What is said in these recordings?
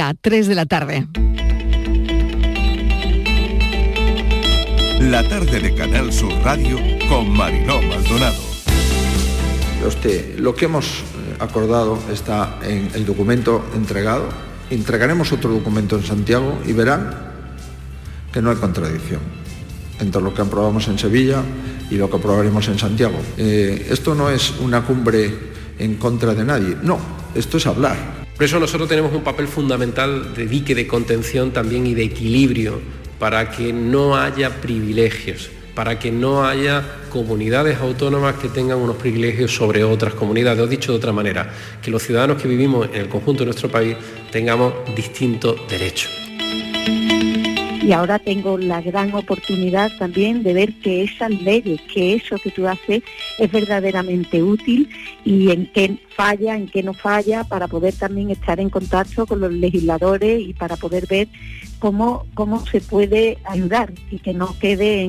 A 3 de la tarde. La tarde de Canal Sur Radio con Mariló Maldonado. Usted, lo que hemos eh, acordado está en el documento entregado. Entregaremos otro documento en Santiago y verán que no hay contradicción entre lo que aprobamos en Sevilla y lo que aprobaremos en Santiago. Eh, esto no es una cumbre en contra de nadie, no, esto es hablar. Por eso nosotros tenemos un papel fundamental de dique de contención también y de equilibrio para que no haya privilegios, para que no haya comunidades autónomas que tengan unos privilegios sobre otras comunidades. O dicho de otra manera, que los ciudadanos que vivimos en el conjunto de nuestro país tengamos distintos derechos y ahora tengo la gran oportunidad también de ver que esas leyes, que eso que tú haces es verdaderamente útil y en qué falla, en qué no falla, para poder también estar en contacto con los legisladores y para poder ver cómo, cómo se puede ayudar y que no quede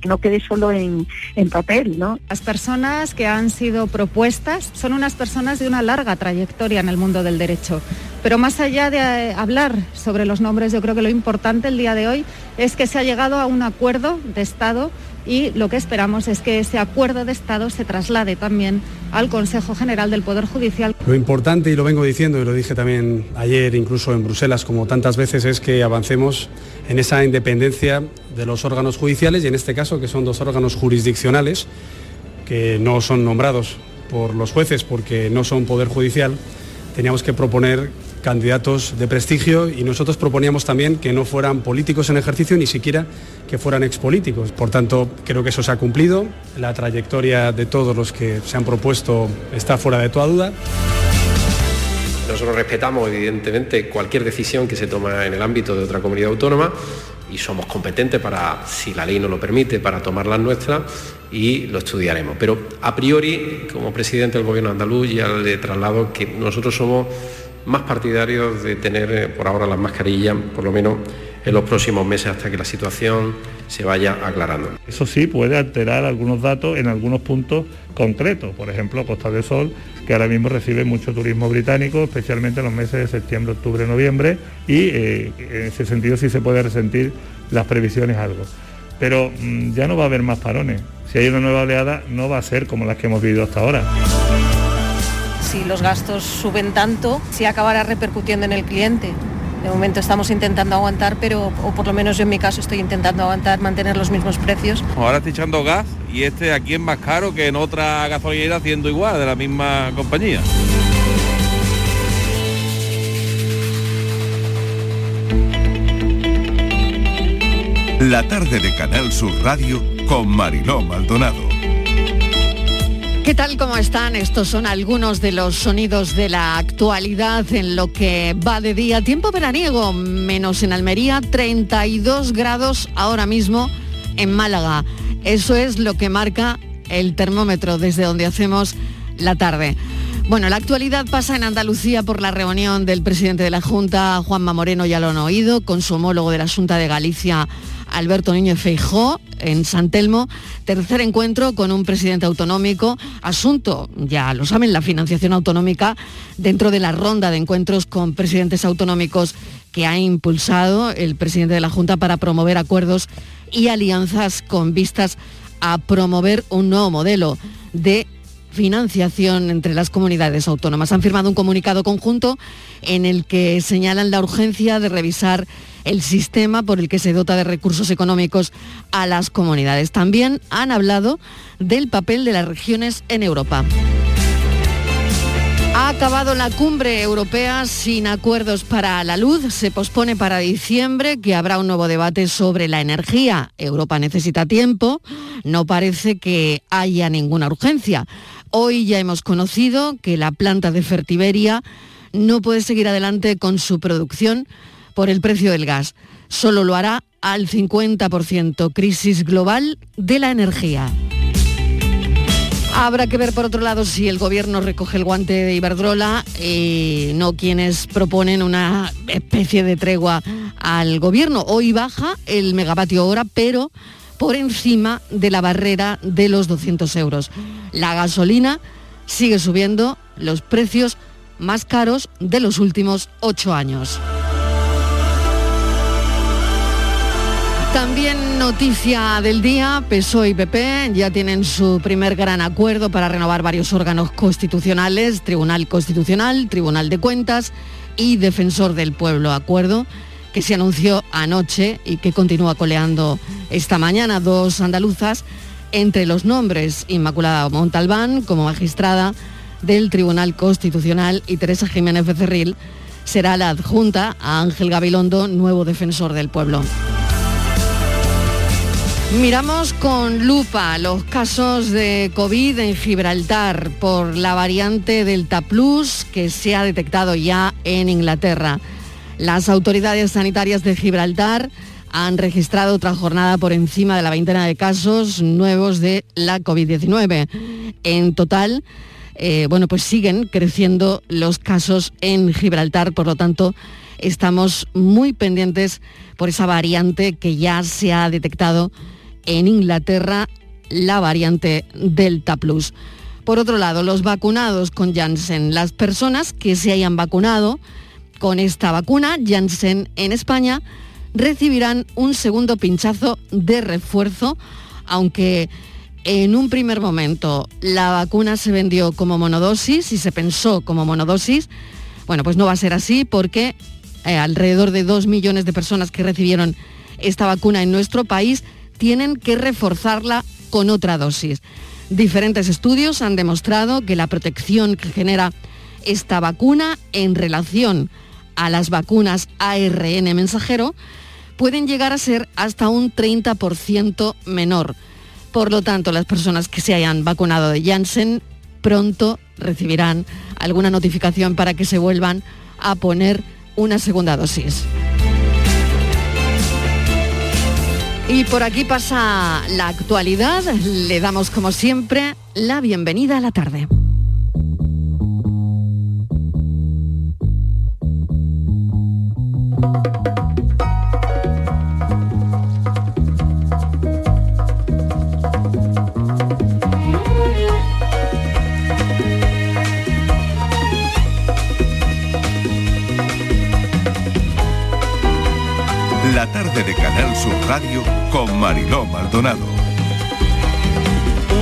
que no quede solo en, en papel, ¿no? Las personas que han sido propuestas son unas personas de una larga trayectoria en el mundo del derecho. Pero más allá de eh, hablar sobre los nombres, yo creo que lo importante el día de hoy es que se ha llegado a un acuerdo de Estado y lo que esperamos es que ese acuerdo de Estado se traslade también al Consejo General del Poder Judicial. Lo importante, y lo vengo diciendo y lo dije también ayer, incluso en Bruselas, como tantas veces, es que avancemos en esa independencia de los órganos judiciales y en este caso que son dos órganos jurisdiccionales que no son nombrados por los jueces porque no son poder judicial, teníamos que proponer candidatos de prestigio y nosotros proponíamos también que no fueran políticos en ejercicio, ni siquiera que fueran expolíticos. Por tanto, creo que eso se ha cumplido. La trayectoria de todos los que se han propuesto está fuera de toda duda. Nosotros respetamos, evidentemente, cualquier decisión que se toma en el ámbito de otra comunidad autónoma y somos competentes para, si la ley nos lo permite, para tomar las nuestras y lo estudiaremos. Pero a priori, como presidente del Gobierno andaluz, ya le traslado que nosotros somos más partidarios de tener eh, por ahora las mascarillas, por lo menos en los próximos meses hasta que la situación se vaya aclarando. Eso sí puede alterar algunos datos en algunos puntos concretos, por ejemplo Costa del Sol, que ahora mismo recibe mucho turismo británico, especialmente en los meses de septiembre, octubre, noviembre, y eh, en ese sentido sí se puede resentir las previsiones algo. Pero mm, ya no va a haber más parones. Si hay una nueva oleada, no va a ser como las que hemos vivido hasta ahora si los gastos suben tanto, si acabará repercutiendo en el cliente. De momento estamos intentando aguantar, pero, o por lo menos yo en mi caso estoy intentando aguantar, mantener los mismos precios. Ahora estoy echando gas y este aquí es más caro que en otra gasolinera haciendo igual, de la misma compañía. La tarde de Canal Sur Radio con Mariló Maldonado. ¿Qué tal? ¿Cómo están? Estos son algunos de los sonidos de la actualidad en lo que va de día. Tiempo veraniego, menos en Almería, 32 grados ahora mismo en Málaga. Eso es lo que marca el termómetro desde donde hacemos la tarde. Bueno, la actualidad pasa en Andalucía por la reunión del presidente de la Junta, Juanma Moreno, ya lo han oído, con su homólogo de la Junta de Galicia, Alberto Núñez Feijó en San Telmo, tercer encuentro con un presidente autonómico, asunto, ya lo saben, la financiación autonómica dentro de la ronda de encuentros con presidentes autonómicos que ha impulsado el presidente de la Junta para promover acuerdos y alianzas con vistas a promover un nuevo modelo de financiación entre las comunidades autónomas. Han firmado un comunicado conjunto en el que señalan la urgencia de revisar el sistema por el que se dota de recursos económicos a las comunidades. También han hablado del papel de las regiones en Europa. Ha acabado la cumbre europea sin acuerdos para la luz. Se pospone para diciembre, que habrá un nuevo debate sobre la energía. Europa necesita tiempo. No parece que haya ninguna urgencia. Hoy ya hemos conocido que la planta de Fertiberia no puede seguir adelante con su producción por el precio del gas. Solo lo hará al 50%. Crisis global de la energía. Habrá que ver por otro lado si el gobierno recoge el guante de Iberdrola y no quienes proponen una especie de tregua al gobierno. Hoy baja el megavatio hora, pero por encima de la barrera de los 200 euros. La gasolina sigue subiendo, los precios más caros de los últimos ocho años. También noticia del día, PSOE y PP ya tienen su primer gran acuerdo para renovar varios órganos constitucionales, Tribunal Constitucional, Tribunal de Cuentas y Defensor del Pueblo. Acuerdo que se anunció anoche y que continúa coleando esta mañana dos andaluzas entre los nombres Inmaculada Montalbán como magistrada del Tribunal Constitucional y Teresa Jiménez Becerril será la adjunta a Ángel Gabilondo, nuevo defensor del pueblo. Miramos con lupa los casos de COVID en Gibraltar por la variante Delta Plus que se ha detectado ya en Inglaterra. Las autoridades sanitarias de Gibraltar han registrado otra jornada por encima de la veintena de casos nuevos de la COVID-19. En total, eh, bueno, pues siguen creciendo los casos en Gibraltar, por lo tanto, estamos muy pendientes por esa variante que ya se ha detectado en Inglaterra la variante Delta Plus. Por otro lado, los vacunados con Janssen, las personas que se hayan vacunado con esta vacuna, Janssen en España, recibirán un segundo pinchazo de refuerzo, aunque en un primer momento la vacuna se vendió como monodosis y se pensó como monodosis. Bueno, pues no va a ser así porque eh, alrededor de dos millones de personas que recibieron esta vacuna en nuestro país tienen que reforzarla con otra dosis. Diferentes estudios han demostrado que la protección que genera esta vacuna en relación a las vacunas ARN mensajero pueden llegar a ser hasta un 30% menor. Por lo tanto, las personas que se hayan vacunado de Janssen pronto recibirán alguna notificación para que se vuelvan a poner una segunda dosis. Y por aquí pasa la actualidad. Le damos como siempre la bienvenida a la tarde. La tarde de Canal Sur Radio con Mariló Maldonado.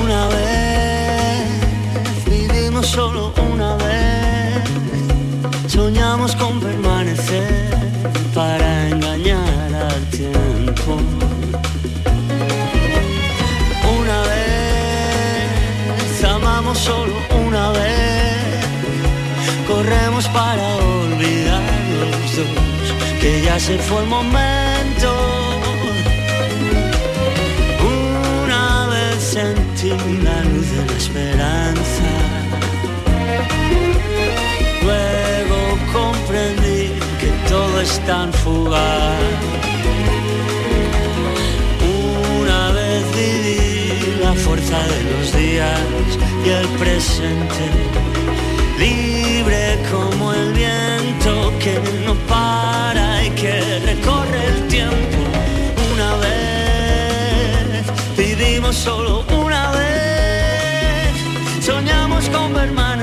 Una vez vivimos solo una vez, soñamos con permanecer solo una vez, corremos para olvidar los dos, que ya se fue el momento. Una vez sentí la luz de la esperanza. Luego comprendí que todo es tan fugaz. Fuerza de los días y el presente. Libre como el viento que no para y que recorre el tiempo. Una vez vivimos solo una vez. Soñamos con permanecer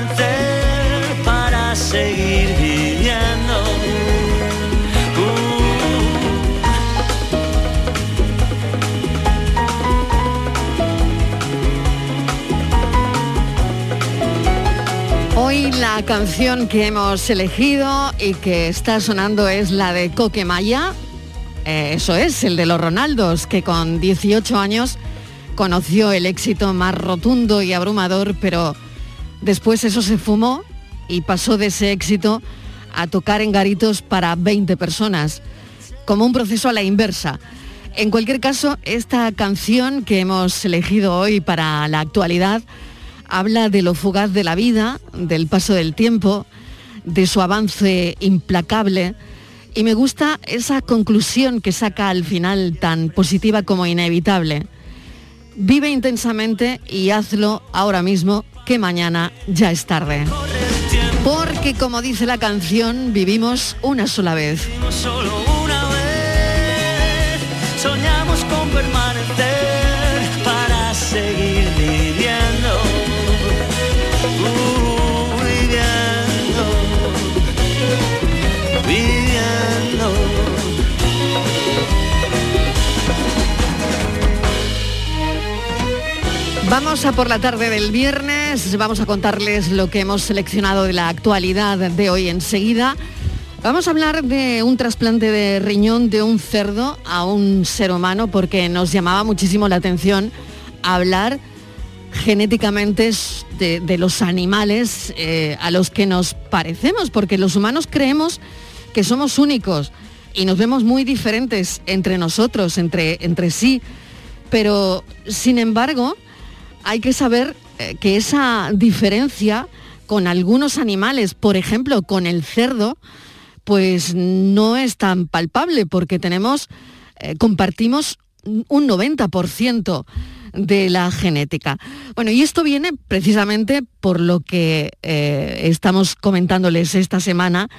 la canción que hemos elegido y que está sonando es la de Coquemaya. Eh, eso es, el de los Ronaldos, que con 18 años conoció el éxito más rotundo y abrumador, pero después eso se fumó y pasó de ese éxito a tocar en garitos para 20 personas, como un proceso a la inversa. En cualquier caso, esta canción que hemos elegido hoy para la actualidad habla de lo fugaz de la vida, del paso del tiempo, de su avance implacable y me gusta esa conclusión que saca al final tan positiva como inevitable. Vive intensamente y hazlo ahora mismo que mañana ya es tarde. Porque como dice la canción, vivimos una sola vez. Solo una vez soñamos con Vamos a por la tarde del viernes, vamos a contarles lo que hemos seleccionado de la actualidad de hoy enseguida. Vamos a hablar de un trasplante de riñón de un cerdo a un ser humano porque nos llamaba muchísimo la atención hablar genéticamente de, los animales eh, a los que nos parecemos, porque los humanos creemos que somos únicos y nos vemos muy diferentes entre nosotros, entre, entre sí, pero sin embargo hay que saber eh, que esa diferencia con algunos animales, por ejemplo con el cerdo, pues no es tan palpable porque tenemos, eh, compartimos un 90% de la genética. Bueno, y esto viene precisamente por lo que eh, estamos comentándoles esta semana,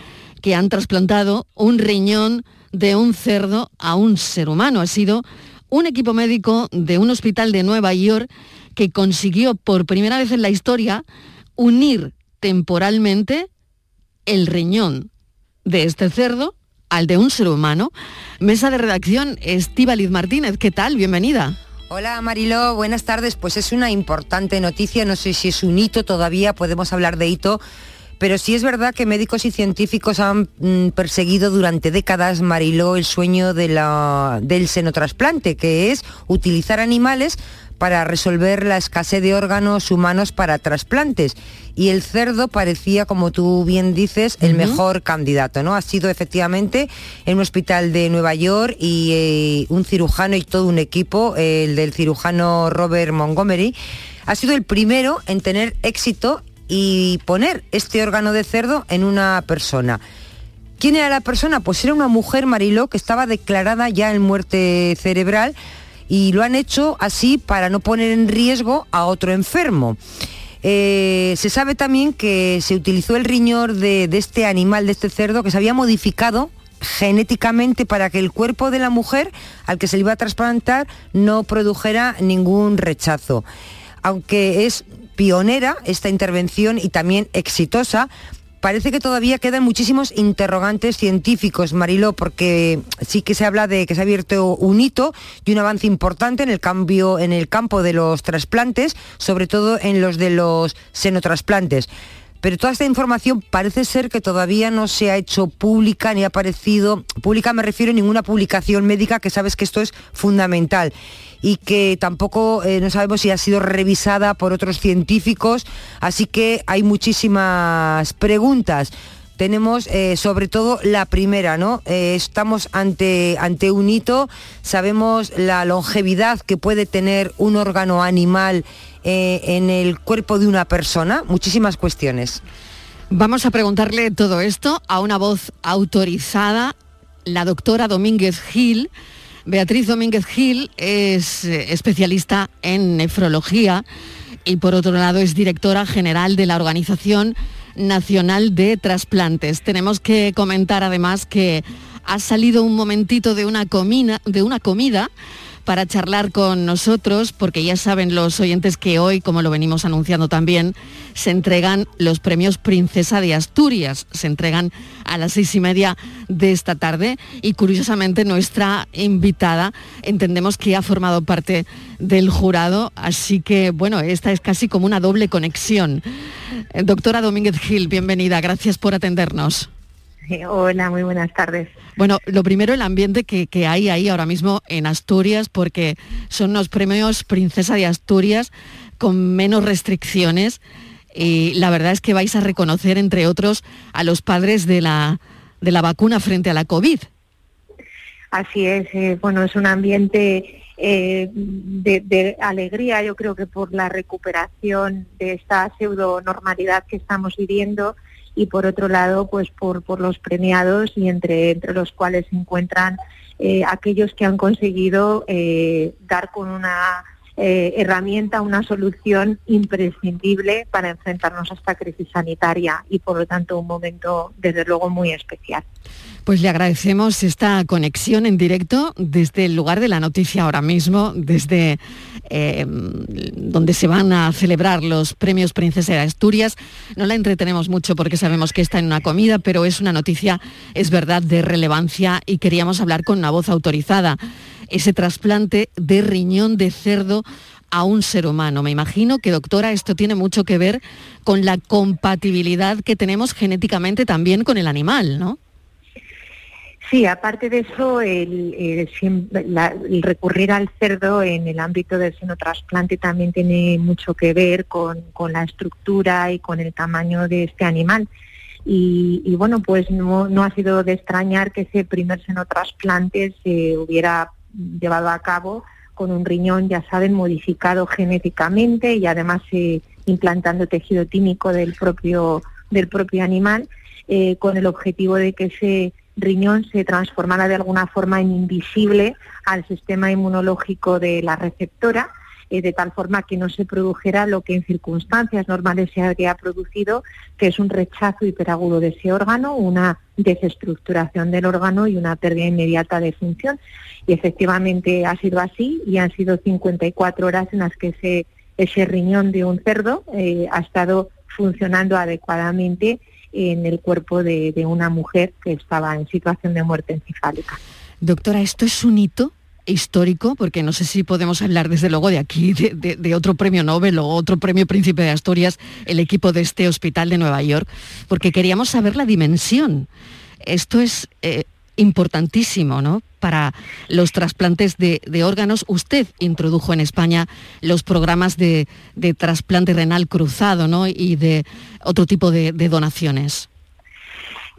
que han trasplantado un riñón de un cerdo a un ser humano. Ha sido un equipo médico de un hospital de Nueva York que consiguió por primera vez en la historia unir temporalmente el riñón de este cerdo al de un ser humano. Mesa de redacción, Estíbaliz Martínez, ¿qué tal? Bienvenida. Hola Mariló, buenas tardes. Pues es una importante noticia, no sé si es un hito todavía, podemos hablar de hito, pero sí es verdad que médicos y científicos han mm, perseguido durante décadas, Mariló, el sueño de la, del senotrasplante, que es utilizar animales para resolver la escasez de órganos humanos para trasplantes. Y el cerdo parecía, como tú bien dices, el mejor candidato, ¿no? Ha sido efectivamente en un hospital de Nueva York y eh, un cirujano y todo un equipo, el del cirujano Robert Montgomery, ha sido el primero en tener éxito y poner este órgano de cerdo en una persona. ¿Quién era la persona? Pues era una mujer, Mariló, que estaba declarada ya en muerte cerebral y lo han hecho así para no poner en riesgo a otro enfermo. Eh, se sabe también que se utilizó el riñón de, este animal, de este cerdo, que se había modificado genéticamente para que el cuerpo de la mujer al que se le iba a trasplantar no produjera ningún rechazo. Aunque es pionera esta intervención y también exitosa, parece que todavía quedan muchísimos interrogantes científicos, Mariló, porque sí que se habla de que se ha abierto un hito y un avance importante en el cambio en el campo de los trasplantes, sobre todo en los de los senotrasplantes pero toda esta información parece ser que todavía no se ha hecho pública ni ha aparecido, pública me refiero a ninguna publicación médica, que sabes que esto es fundamental y que tampoco eh, no sabemos si ha sido revisada por otros científicos, así que hay muchísimas preguntas tenemos eh, sobre todo la primera, ¿no? Eh, estamos ante, ante un hito, sabemos la longevidad que puede tener un órgano animal eh, en el cuerpo de una persona, muchísimas cuestiones. Vamos a preguntarle todo esto a una voz autorizada, la doctora Domínguez Gil. Beatriz Domínguez Gil es especialista en nefrología y por otro lado es directora general de la organización Nacional de Trasplantes. Tenemos que comentar además que ha salido un momentito de una comida, de una comida para charlar con nosotros, porque ya saben los oyentes que hoy, como lo venimos anunciando también, se entregan los premios Princesa de Asturias. Se entregan a las seis y media de esta tarde y curiosamente nuestra invitada entendemos que ha formado parte del jurado, así que bueno, esta es casi como una doble conexión. Eh, doctora Domínguez Gil, bienvenida, gracias por atendernos. Hola, muy buenas tardes. Bueno, lo primero el ambiente que, hay ahí ahora mismo en Asturias, porque son los premios Princesa de Asturias con menos restricciones y la verdad es que vais a reconocer, entre otros, a los padres de la, de la vacuna frente a la COVID. Así es, eh, bueno, es un ambiente eh, de, de, alegría, yo creo que por la recuperación de esta pseudo normalidad que estamos viviendo y por otro lado pues por, por los premiados y entre, entre los cuales se encuentran eh, aquellos que han conseguido eh, dar con una eh, herramienta, una solución imprescindible para enfrentarnos a esta crisis sanitaria y por lo tanto un momento desde luego muy especial. Pues le agradecemos esta conexión en directo desde el lugar de la noticia ahora mismo, desde eh, donde se van a celebrar los premios Princesa de Asturias. No la entretenemos mucho porque sabemos que está en una comida, pero es una noticia, es verdad, de relevancia y queríamos hablar con una voz autorizada. Ese trasplante de riñón de cerdo a un ser humano. Me imagino que, doctora, esto tiene mucho que ver con la compatibilidad que tenemos genéticamente también con el animal, ¿no? Sí, aparte de eso, el, recurrir al cerdo en el ámbito del senotrasplante también tiene mucho que ver con, la estructura y con el tamaño de este animal. Y, bueno, pues no, ha sido de extrañar que ese primer senotrasplante se hubiera llevado a cabo con un riñón, ya saben, modificado genéticamente y además eh, implantando tejido tímico del propio, del propio animal, eh, con el objetivo de que ese riñón se transformara de alguna forma en invisible al sistema inmunológico de la receptora, eh, de tal forma que no se produjera lo que en circunstancias normales se habría producido, que es un rechazo hiperagudo de ese órgano, una desestructuración del órgano y una pérdida inmediata de función. Y efectivamente ha sido así y han sido 54 horas en las que ese, ese riñón de un cerdo eh, ha estado funcionando adecuadamente en el cuerpo de, una mujer que estaba en situación de muerte encefálica. Doctora, ¿esto es un hito? histórico, porque no sé si podemos hablar desde luego de aquí, de, otro premio Nobel o otro premio Príncipe de Asturias, el equipo de este hospital de Nueva York, porque queríamos saber la dimensión. Esto es eh, importantísimo ¿no? para los trasplantes de, órganos. Usted introdujo en España los programas de, trasplante renal cruzado ¿no? y de otro tipo de, donaciones.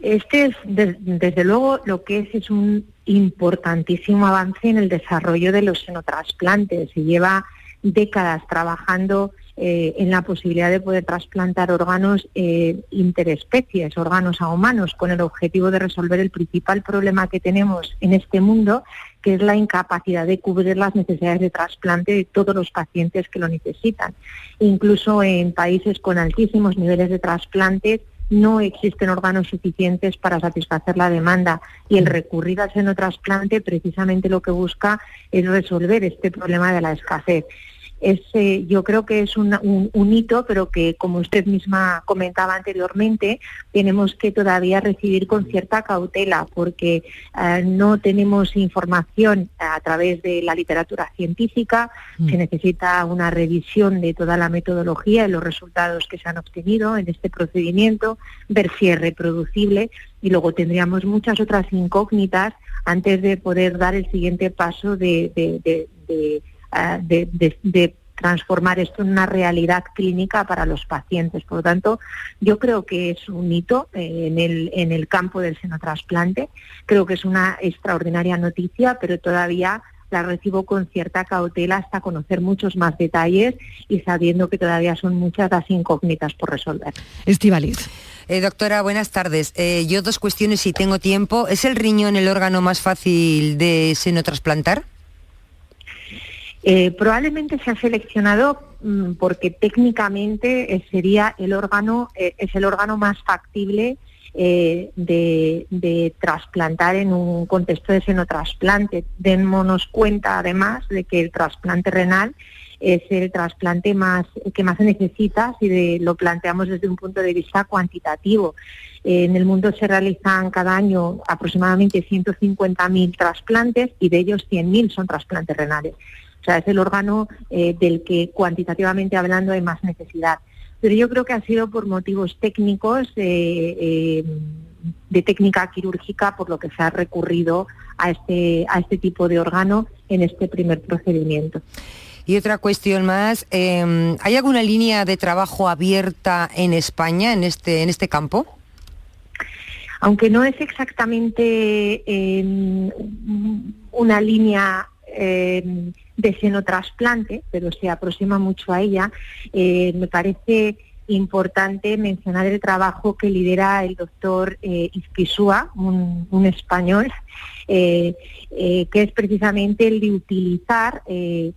Este es, desde luego, lo que es es un importantísimo avance en el desarrollo de los senotrasplantes. Se lleva décadas trabajando eh, en la posibilidad de poder trasplantar órganos eh, interespecies, órganos a humanos, con el objetivo de resolver el principal problema que tenemos en este mundo, que es la incapacidad de cubrir las necesidades de trasplante de todos los pacientes que lo necesitan. Incluso en países con altísimos niveles de trasplantes, no existen órganos suficientes para satisfacer la demanda y el recurrir al senotrasplante precisamente lo que busca es resolver este problema de la escasez es, eh, yo creo que es un, hito, pero que, como usted misma comentaba anteriormente, tenemos que todavía recibir con cierta cautela, porque eh, no tenemos información a través de la literatura científica, mm. se necesita una revisión de toda la metodología y los resultados que se han obtenido en este procedimiento, ver si es reproducible y luego tendríamos muchas otras incógnitas antes de poder dar el siguiente paso de de, transformar esto en una realidad clínica para los pacientes. Por lo tanto, yo creo que es un hito eh, en, el, en el campo del senotrasplante. Creo que es una extraordinaria noticia, pero todavía la recibo con cierta cautela hasta conocer muchos más detalles y sabiendo que todavía son muchas las incógnitas por resolver. Estivaliz. Eh, doctora, buenas tardes. yo dos cuestiones si tengo tiempo. ¿Es el riñón el órgano más fácil de senotrasplantar? Eh, probablemente se ha seleccionado mm, porque técnicamente eh, sería el órgano, eh, es el órgano más factible de, trasplantar en un contexto de senotrasplante. Démonos cuenta además de que el trasplante renal es el trasplante más que más se necesita si lo planteamos desde un punto de vista cuantitativo. En el mundo se realizan cada año aproximadamente 150.000 trasplantes y de ellos 100.000 son trasplantes renales. O sea, es el órgano eh, del que cuantitativamente hablando hay más necesidad. Pero yo creo que ha sido por motivos técnicos eh, eh, de técnica quirúrgica por lo que se ha recurrido a este, a este tipo de órgano en este primer procedimiento. Y otra cuestión más, em, ¿hay alguna línea de trabajo abierta en España en este, en este campo? Aunque no es exactamente em, una línea em, de senotrasplante, pero se aproxima mucho a ella, eh, me parece importante mencionar el trabajo que lidera el doctor eh, un, español, eh, eh, que es precisamente el de utilizar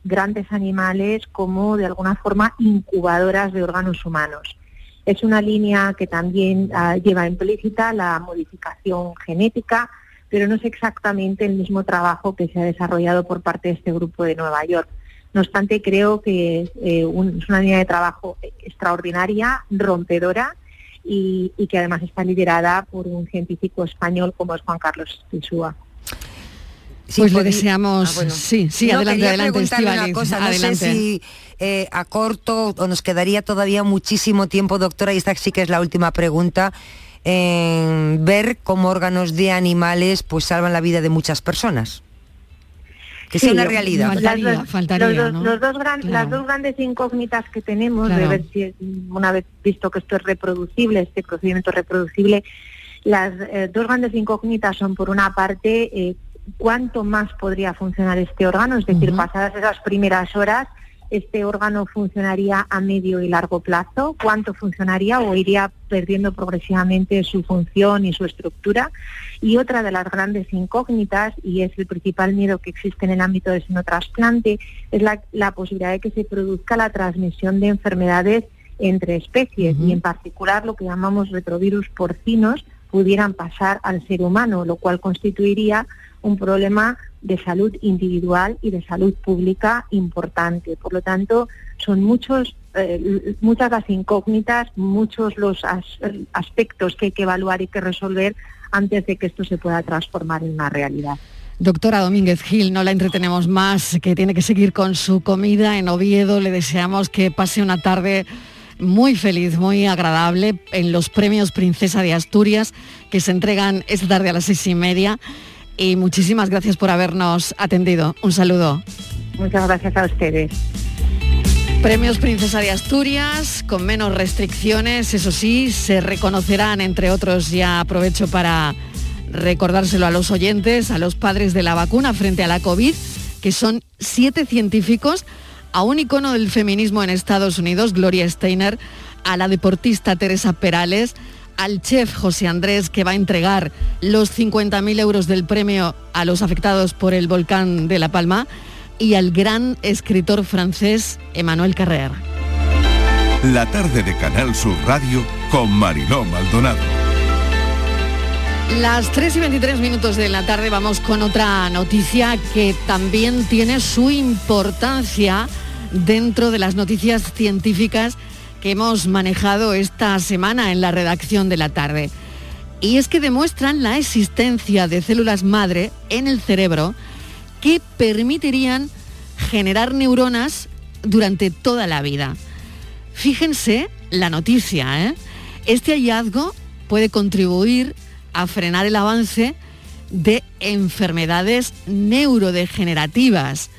grandes animales como de alguna forma incubadoras de órganos humanos. Es una línea que también ah, lleva implícita la modificación genética, pero no es exactamente el mismo trabajo que se ha desarrollado por parte de este grupo de Nueva York. No obstante, creo que eh, es una línea de trabajo extraordinaria, rompedora y, que además está liderada por un científico español como es Juan Carlos Tisúa. pues le deseamos, ah, sí, sí, adelante, adelante, una cosa, no sé si eh, a corto o nos quedaría todavía muchísimo tiempo, doctora, y esta sí que es la última pregunta, en ver cómo órganos de animales pues salvan la vida de muchas personas. Que sea una realidad. los, dos Las dos grandes incógnitas que tenemos de ver si una vez visto que esto es reproducible, este procedimiento reproducible, las eh, dos grandes incógnitas son por una parte eh, cuánto más podría funcionar este órgano, es decir, pasadas esas primeras horas, este órgano funcionaría a medio y largo plazo, cuánto funcionaría o iría perdiendo progresivamente su función y su estructura. Y otra de las grandes incógnitas, y es el principal miedo que existe en el ámbito del senotrasplante, es la, la posibilidad de que se produzca la transmisión de enfermedades entre especies y en particular lo que llamamos retrovirus porcinos pudieran pasar al ser humano, lo cual constituiría un problema de salud individual y de salud pública importante. Por lo tanto, son muchos, eh, muchas las incógnitas, muchos los aspectos que hay que evaluar y que resolver antes de que esto se pueda transformar en una realidad. Doctora Domínguez Gil, no la entretenemos más, que tiene que seguir con su comida en Oviedo. Le deseamos que pase una tarde muy feliz, muy agradable en los premios Princesa de Asturias que se entregan esta tarde a las seis y media y muchísimas gracias por habernos atendido. Un saludo. Muchas gracias a ustedes. Premios Princesa de Asturias, con menos restricciones, eso sí, se reconocerán, entre otros, ya aprovecho para recordárselo a los oyentes, a los padres de la vacuna frente a la COVID, que son siete científicos, a un icono del feminismo en Estados Unidos, Gloria Steiner, a la deportista Teresa Perales, al chef José Andrés que va a entregar los 50.000 euros del premio a los afectados por el volcán de La Palma y al gran escritor francés Emmanuel Carrer. La tarde de Canal Sur Radio con Mariló Maldonado. Las 3 y 23 minutos de la tarde vamos con otra noticia que también tiene su importancia dentro de las noticias científicas que hemos manejado esta semana en la redacción de la tarde. Y es que demuestran la existencia de células madre en el cerebro que permitirían generar neuronas durante toda la vida. Fíjense la noticia, ¿eh? Este hallazgo puede contribuir a frenar el avance de enfermedades neurodegenerativas.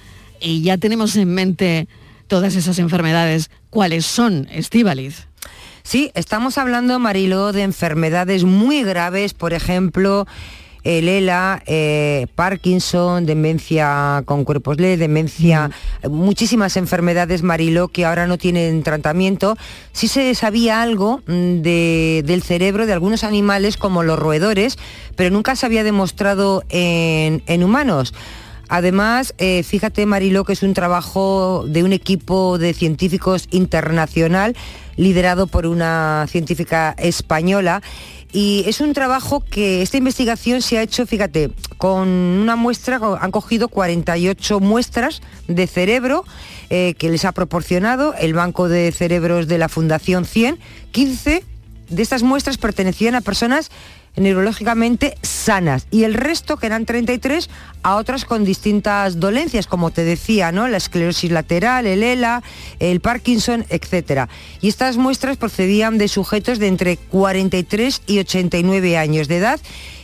Y ya tenemos en mente todas esas enfermedades ¿Cuáles son, Estíbaliz? Sí, estamos hablando, Mariló, de enfermedades muy graves, por ejemplo, el ELA, eh, Parkinson, demencia con cuerpos LED, demencia, muchísimas enfermedades, Mariló, que ahora no tienen tratamiento. Sí se sabía algo mm, del cerebro de algunos animales como los roedores, pero nunca se había demostrado en, en humanos. Además, eh, fíjate Mariló que es un trabajo de un equipo de científicos internacional liderado por una científica española. Y es un trabajo que esta investigación se ha hecho, fíjate, con una muestra, han cogido 48 muestras de cerebro eh, que les ha proporcionado el Banco de Cerebros de la Fundación 100, 15 de estas muestras pertenecían a personas neurológicamente sanas y el resto, que eran 33, a otras con distintas dolencias, como te decía, ¿no? La esclerosis lateral, el ELA, el Parkinson, etc. Y estas muestras procedían de sujetos de entre 43 y 89 años de edad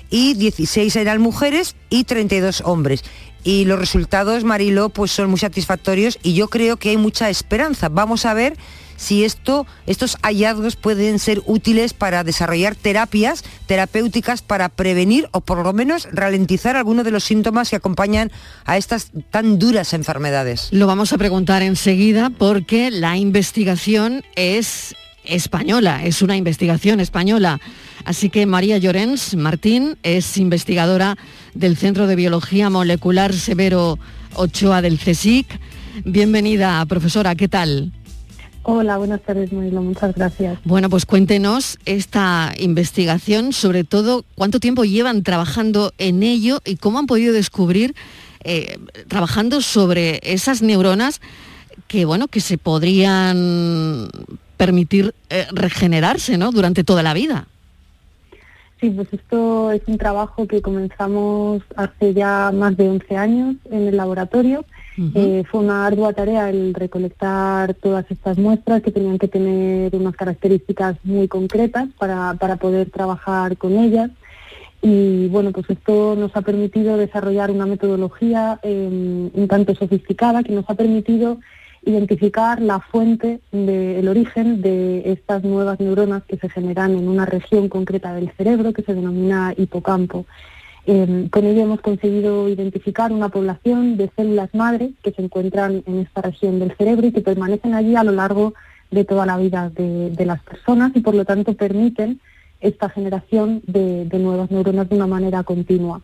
y 16 eran mujeres y 32 hombres y los resultados, Mariló, pues son muy satisfactorios y yo creo que hay mucha esperanza. Vamos a ver si esto, estos hallazgos pueden ser útiles para desarrollar terapias terapéuticas para prevenir o por lo menos ralentizar algunos de los síntomas que acompañan a estas tan duras enfermedades. Lo vamos a preguntar enseguida porque la investigación es española, es una investigación española. Así que María Llorens Martín es investigadora del Centro de Biología Molecular Severo Ochoa del CSIC. Bienvenida, profesora, ¿qué tal? Hola, buenas tardes, Marilo, muchas gracias. Bueno, pues cuéntenos esta investigación, sobre todo cuánto tiempo llevan trabajando en ello y cómo han podido descubrir, eh, trabajando sobre esas neuronas que, bueno, que se podrían permitir eh, regenerarse ¿no? durante toda la vida. Sí, pues esto es un trabajo que comenzamos hace ya más de 11 años en el laboratorio. Eh, fue una ardua tarea el recolectar todas estas muestras que tenían que tener unas características muy concretas para, para poder trabajar con ellas. Y bueno, pues esto nos ha permitido desarrollar una metodología eh, un tanto sofisticada que nos ha permitido identificar la fuente del origen de estas nuevas neuronas que se generan en una región concreta del cerebro que se denomina hipocampo. Eh, con ello hemos conseguido identificar una población de células madre que se encuentran en esta región del cerebro y que permanecen allí a lo largo de toda la vida de, las personas y por lo tanto permiten esta generación de nuevas neuronas de una manera continua.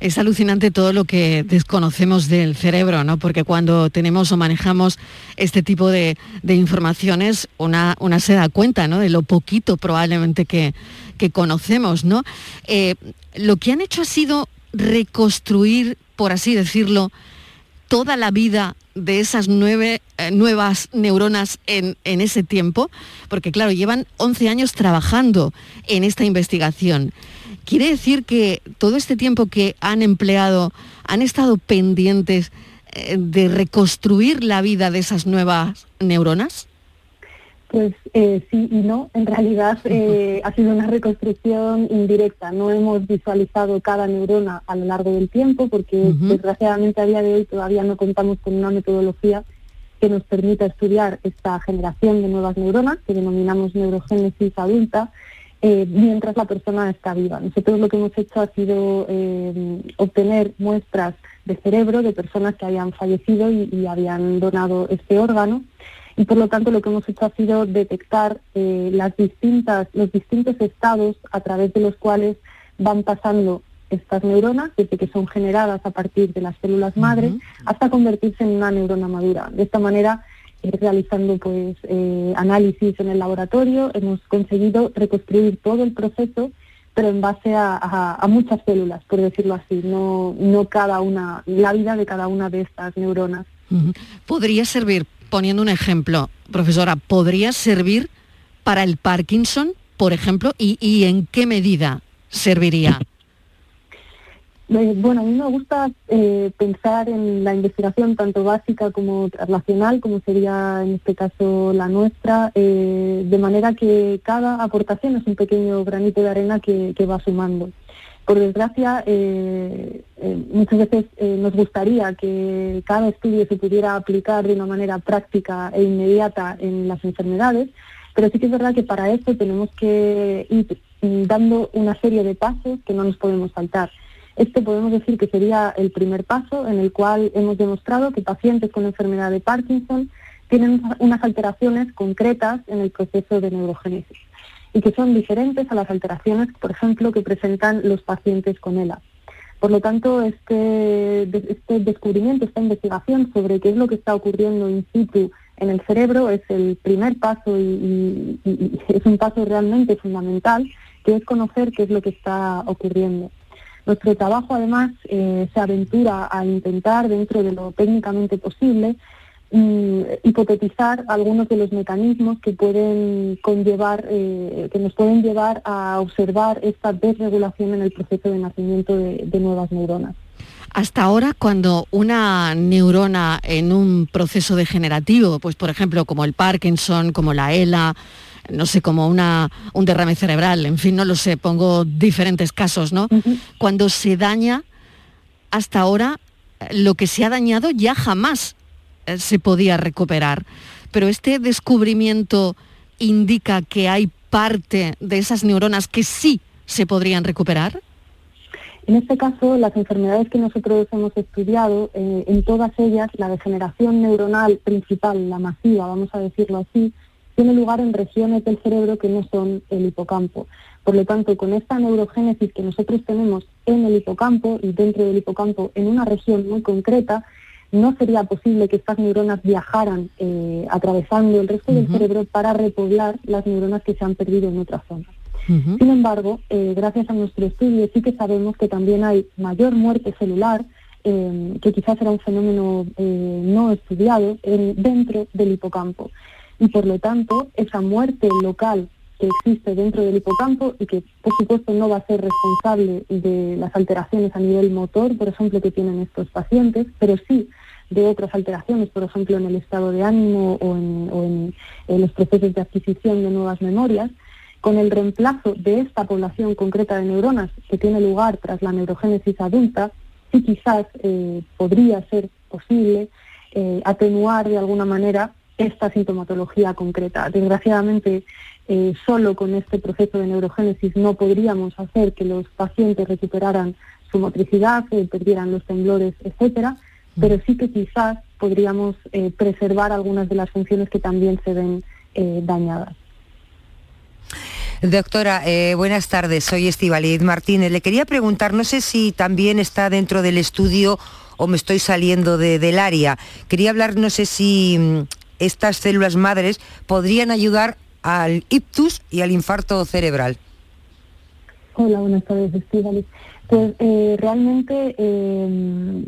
Es alucinante todo lo que desconocemos del cerebro, ¿no? Porque cuando tenemos o manejamos este tipo de, informaciones, una, una, se da cuenta, ¿no? De lo poquito probablemente que, conocemos, ¿no? Eh, lo que han hecho ha sido reconstruir, por así decirlo, toda la vida de esas nueve, eh, nuevas neuronas en, en, ese tiempo, porque claro, llevan 11 años trabajando en esta investigación. ¿Quiere decir que todo este tiempo que han empleado han estado pendientes eh, de reconstruir la vida de esas nuevas neuronas? Pues eh, sí y no. En realidad eh, ha sido una reconstrucción indirecta. No hemos visualizado cada neurona a lo largo del tiempo porque desgraciadamente a día de hoy todavía no contamos con una metodología que nos permita estudiar esta generación de nuevas neuronas que denominamos neurogénesis adulta eh, mientras la persona está viva. Nosotros lo que hemos hecho ha sido eh, obtener muestras de cerebro de personas que habían fallecido y, habían donado este órgano y por lo tanto lo que hemos hecho ha sido detectar eh, las distintas, los distintos estados a través de los cuales van pasando estas neuronas, desde que son generadas a partir de las células madre, hasta convertirse en una neurona madura. De esta manera realizando pues eh, análisis en el laboratorio, hemos conseguido reconstruir todo el proceso, pero en base a, muchas células, por decirlo así, no, no cada una, la vida de cada una de estas neuronas. Podría servir, poniendo un ejemplo, profesora, podría servir para el Parkinson, por ejemplo, y, y en qué medida serviría. Eh, bueno, a mí me gusta eh, pensar en la investigación tanto básica como relacional, como sería en este caso la nuestra, eh, de manera que cada aportación es un pequeño granito de arena que, va sumando. Por desgracia, muchas veces nos gustaría que cada estudio se pudiera aplicar de una manera práctica e inmediata en las enfermedades, pero sí que es verdad que para eso tenemos que ir dando una serie de pasos que no nos podemos saltar. Este podemos decir que sería el primer paso en el cual hemos demostrado que pacientes con enfermedad de Parkinson tienen unas alteraciones concretas en el proceso de neurogénesis y que son diferentes a las alteraciones, por ejemplo, que presentan los pacientes con ELA. Por lo tanto, este, este descubrimiento, esta investigación sobre qué es lo que está ocurriendo in situ en el cerebro es el primer paso y es un paso realmente fundamental, que es conocer qué es lo que está ocurriendo. Nuestro trabajo además eh, se aventura a intentar, dentro de lo técnicamente posible, mm, hipotetizar algunos de los mecanismos que pueden conllevar, eh, que nos pueden llevar a observar esta desregulación en el proceso de nacimiento de, de nuevas neuronas. Hasta ahora, cuando una neurona en un proceso degenerativo, pues por ejemplo como el Parkinson, como la ELA, no sé, como una, un derrame cerebral, en fin, no lo sé, pongo diferentes casos, ¿no? Cuando se daña, hasta ahora, lo que se ha dañado ya jamás eh, se podía recuperar. Pero este descubrimiento indica que hay parte de esas neuronas que sí se podrían recuperar. En este caso, las enfermedades que nosotros hemos estudiado, eh, en todas ellas, la degeneración neuronal principal, la masiva, vamos a decirlo así, tiene lugar en regiones del cerebro que no son el hipocampo. Por lo tanto, con esta neurogénesis que nosotros tenemos en el hipocampo y dentro del hipocampo en una región muy concreta, no sería posible que estas neuronas viajaran eh, atravesando el resto del cerebro para repoblar las neuronas que se han perdido en otra zona. Sin embargo, eh, gracias a nuestro estudio sí que sabemos que también hay mayor muerte celular, eh, que quizás era un fenómeno no estudiado, dentro del hipocampo y por lo tanto esa muerte local que existe dentro del hipocampo y que por supuesto no va a ser responsable de las alteraciones a nivel motor, por ejemplo, que tienen estos pacientes, pero sí de otras alteraciones, por ejemplo, en el estado de ánimo o en, los procesos de adquisición de nuevas memorias, con el reemplazo de esta población concreta de neuronas que tiene lugar tras la neurogénesis adulta, sí quizás eh, podría ser posible eh, atenuar de alguna manera esta sintomatología concreta. Desgraciadamente, eh, solo con este proceso de neurogénesis no podríamos hacer que los pacientes recuperaran su motricidad, perdieran los temblores, etcétera, pero sí que quizás podríamos eh, preservar algunas de las funciones que también se ven eh, dañadas. Doctora, eh, buenas tardes. Soy Estivalid Martínez. Le quería preguntar, no sé si también está dentro del estudio o me estoy saliendo del área. Quería hablar, no sé si mm, estas células madres podrían ayudar al ictus y al infarto cerebral. Hola, buenas tardes, Estivalid. Pues realmente em,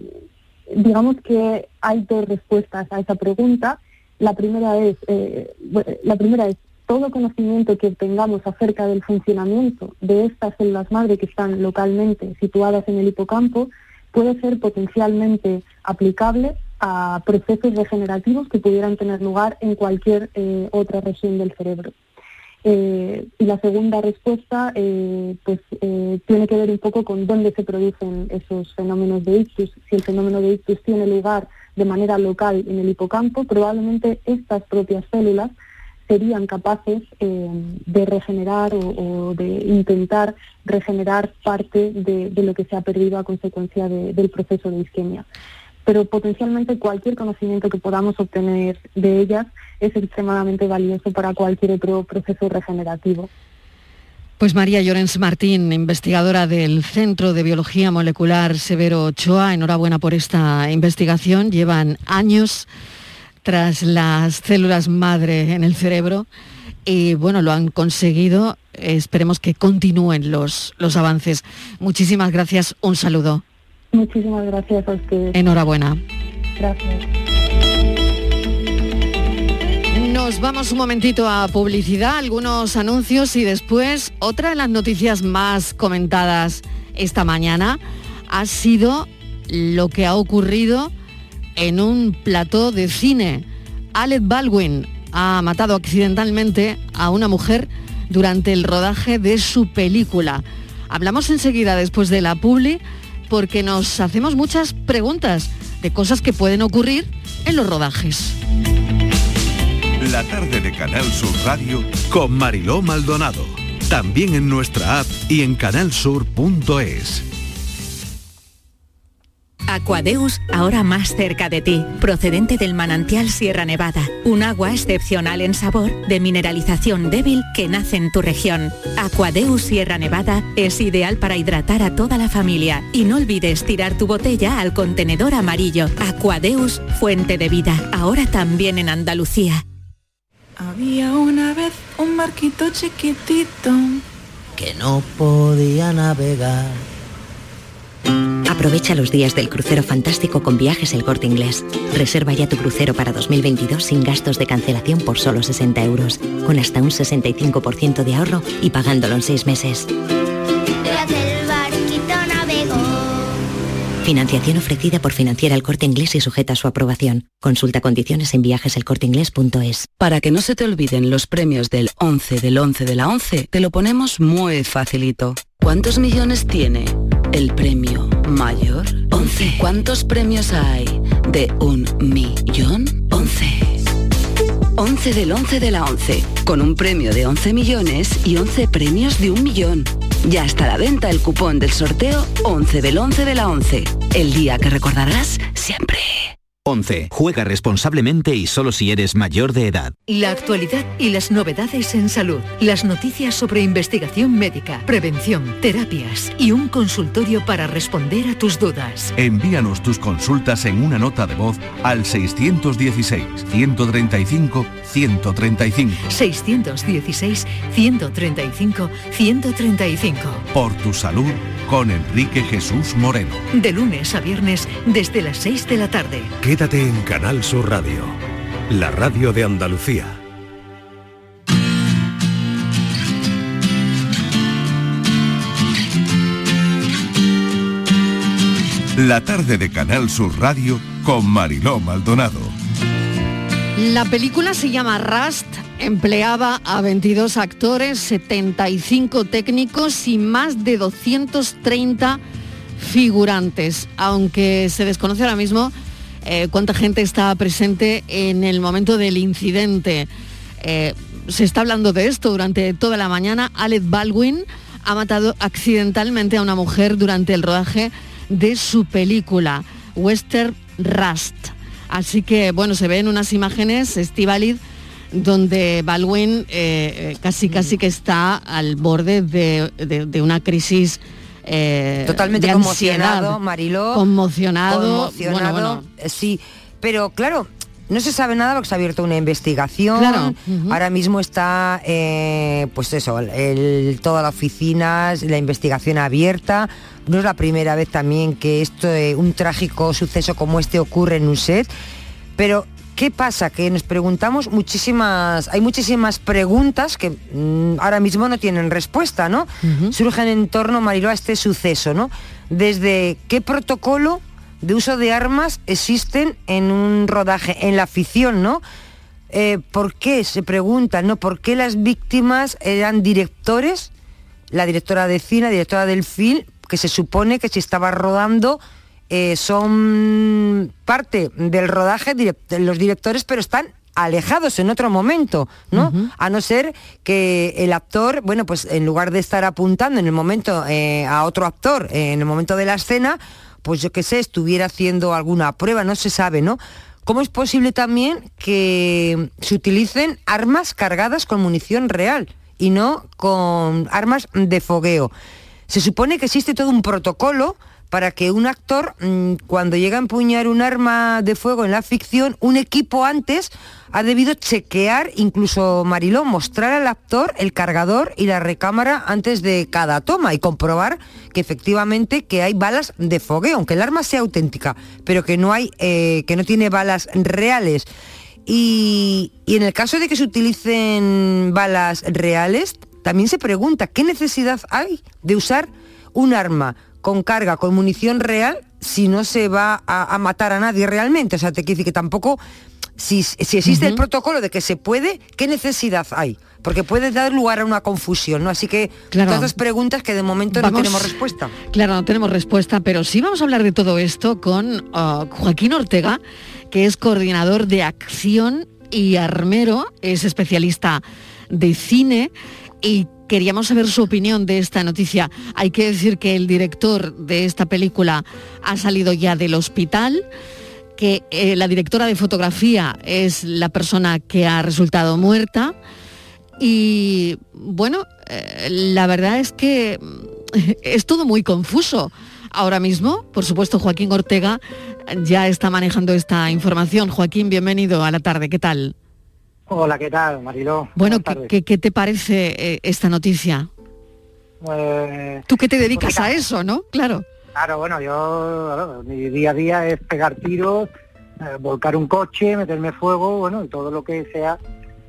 digamos que hay dos respuestas a esa pregunta. La primera es, eh, la primera es todo conocimiento que obtengamos acerca del funcionamiento de estas células madre que están localmente situadas en el hipocampo puede ser potencialmente aplicable a procesos regenerativos que pudieran tener lugar en cualquier eh, otra región del cerebro. Eh, y la segunda respuesta eh, pues, tiene que ver un poco con dónde se producen esos fenómenos de ictus. Si el fenómeno de ictus tiene lugar de manera local en el hipocampo, probablemente estas propias células serían capaces de regenerar o, de intentar regenerar parte de, lo que se ha perdido a consecuencia del proceso de isquemia pero potencialmente cualquier conocimiento que podamos obtener de ellas es extremadamente valioso para cualquier otro proceso regenerativo. Pues María Llorens Martín, investigadora del Centro de Biología Molecular Severo Ochoa, enhorabuena por esta investigación. Llevan años tras las células madre en el cerebro y bueno, lo han conseguido. Esperemos que continúen los, los avances. Muchísimas gracias. Un saludo. Muchísimas gracias a ustedes. Enhorabuena. Gracias. Nos vamos un momentito a publicidad, algunos anuncios y después otra de las noticias más comentadas esta mañana ha sido lo que ha ocurrido en un plató de cine. Alec Baldwin ha matado accidentalmente a una mujer durante el rodaje de su película. Hablamos enseguida después de la publi porque nos hacemos muchas preguntas de cosas que pueden ocurrir en los rodajes. La tarde de Canal Sur Radio con Mariló Maldonado. También en nuestra app y en canalsur.es. Aquadeus, ahora más cerca de ti, procedente del manantial Sierra Nevada, un agua excepcional en sabor, de mineralización débil que nace en tu región. Aquadeus Sierra Nevada es ideal para hidratar a toda la familia y no olvides tirar tu botella al contenedor amarillo. Aquadeus, fuente de vida, ahora también en Andalucía. Había una vez un marquito chiquitito que no podía navegar Aprovecha los días del crucero fantástico con viajes El Corte Inglés. Reserva ya tu crucero para 2022 sin gastos de cancelación por solo 60 euros, con hasta un 65% de ahorro y pagándolo en 6 meses. Financiación ofrecida por Financiera El Corte Inglés y sujeta a su aprobación. Consulta condiciones en viajeselcorteinglés.es. Para que no se te olviden los premios del 11 del 11 de la 11, te lo ponemos muy facilito. ¿Cuántos millones tiene el premio mayor? 11. ¿Cuántos premios hay de un millón? 11. 11 del 11 de la 11, con un premio de 11 millones y 11 premios de un millón. Ya está a la venta el cupón del sorteo 11 del 11 de la 11, el día que recordarás siempre. 11. Juega responsablemente y solo si eres mayor de edad. La actualidad y las novedades en salud. Las noticias sobre investigación médica, prevención, terapias y un consultorio para responder a tus dudas. Envíanos tus consultas en una nota de voz al 135. 616 135 135. Por tu salud con Enrique Jesús Moreno. De lunes a viernes desde las 6 de la tarde. Quédate en Canal Sur Radio, la radio de Andalucía. La tarde de Canal Sur Radio con Mariló Maldonado la película se llama Rust, empleaba a 22 actores, 75 técnicos y más de 230 figurantes, aunque se desconoce ahora mismo eh, cuánta gente estaba presente en el momento del incidente. Eh, se está hablando de esto durante toda la mañana. Alec Baldwin ha matado accidentalmente a una mujer durante el rodaje de su película, Western Rust. Así que, bueno, se ven unas imágenes, Estivalid, donde Baldwin eh, casi casi que está al borde de, una crisis eh, totalmente de conmocionado, Mariló. Conmocionado. Conmocionado, sí. Pero claro, no se sabe nada porque se ha abierto una investigación. Ahora mismo está, eh, pues eso, el, toda la oficina, la investigación abierta. No es la primera vez también que esto, eh, un trágico suceso como este ocurre en un set. Pero ¿Qué pasa? Que nos preguntamos muchísimas, hay muchísimas preguntas que mm, ahora mismo no tienen respuesta, ¿no? Surgen en torno, Mariló, a este suceso, ¿no? Desde qué protocolo de uso de armas existen en un rodaje, en la ficción, ¿no? Eh, ¿Por qué? Se preguntan, ¿no? ¿Por qué las víctimas eran directores? La directora de cine, la directora del film, que se supone que se estaba rodando, eh, son parte del rodaje de los directores, pero están alejados en otro momento, ¿no? A no ser que el actor, bueno, pues en lugar de estar apuntando en el momento eh, a otro actor, en el momento de la escena, pues yo qué sé, estuviera haciendo alguna prueba, no se sabe, ¿no? ¿Cómo es posible también que se utilicen armas cargadas con munición real y no con armas de fogueo? Se supone que existe todo un protocolo para que un actor, mm, cuando llega a empuñar un arma de fuego en la ficción, un equipo antes ha debido chequear, incluso Mariló, mostrar al actor el cargador y la recámara antes de cada toma y comprobar que efectivamente que hay balas de fogueo, aunque el arma sea auténtica, pero que no hay, eh, que no tiene balas reales. Y, y en el caso de que se utilicen balas reales, también se pregunta qué necesidad hay de usar un arma con carga, con munición real, si no se va a, matar a nadie realmente. O sea, te quiero decir que tampoco, si, existe el protocolo de que se puede, ¿qué necesidad hay? Porque puede dar lugar a una confusión, ¿no? Así que todas las preguntas que de momento no tenemos respuesta. Claro, no tenemos respuesta, pero sí vamos a hablar de todo esto con uh, Joaquín Ortega, que es coordinador de acción y armero, es especialista de cine y Queríamos saber su opinión de esta noticia. Hay que decir que el director de esta película ha salido ya del hospital, que eh, la directora de fotografía es la persona que ha resultado muerta. Y bueno, eh, la verdad es que es todo muy confuso. Ahora mismo, por supuesto, Joaquín Ortega ya está manejando esta información. Joaquín, bienvenido a la tarde. ¿Qué tal? Hola, ¿qué tal, Mariló? Bueno, ¿qué, te parece eh, esta noticia? Pues, Tú que te dedicas a eso, ¿no? Claro. Claro, bueno, yo, mi día a día es pegar tiros, eh, volcar un coche, meterme fuego, bueno, y todo lo que sea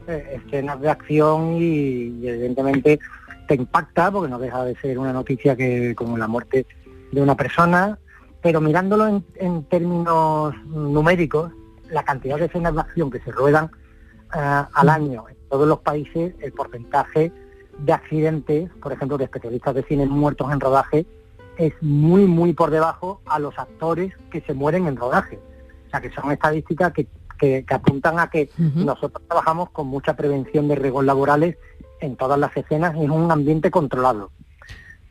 eh, escenas de acción y, evidentemente te impacta porque no deja de ser una noticia que como la muerte de una persona, pero mirándolo en términos numéricos, la cantidad de escenas de acción que se ruedan al año en todos los países el porcentaje de accidentes, por ejemplo, de especialistas de cine muertos en rodaje, es muy, muy por debajo a los actores que se mueren en rodaje. O sea, que son estadísticas que, apuntan a que nosotros trabajamos con mucha prevención de riesgos laborales en todas las escenas y en un ambiente controlado.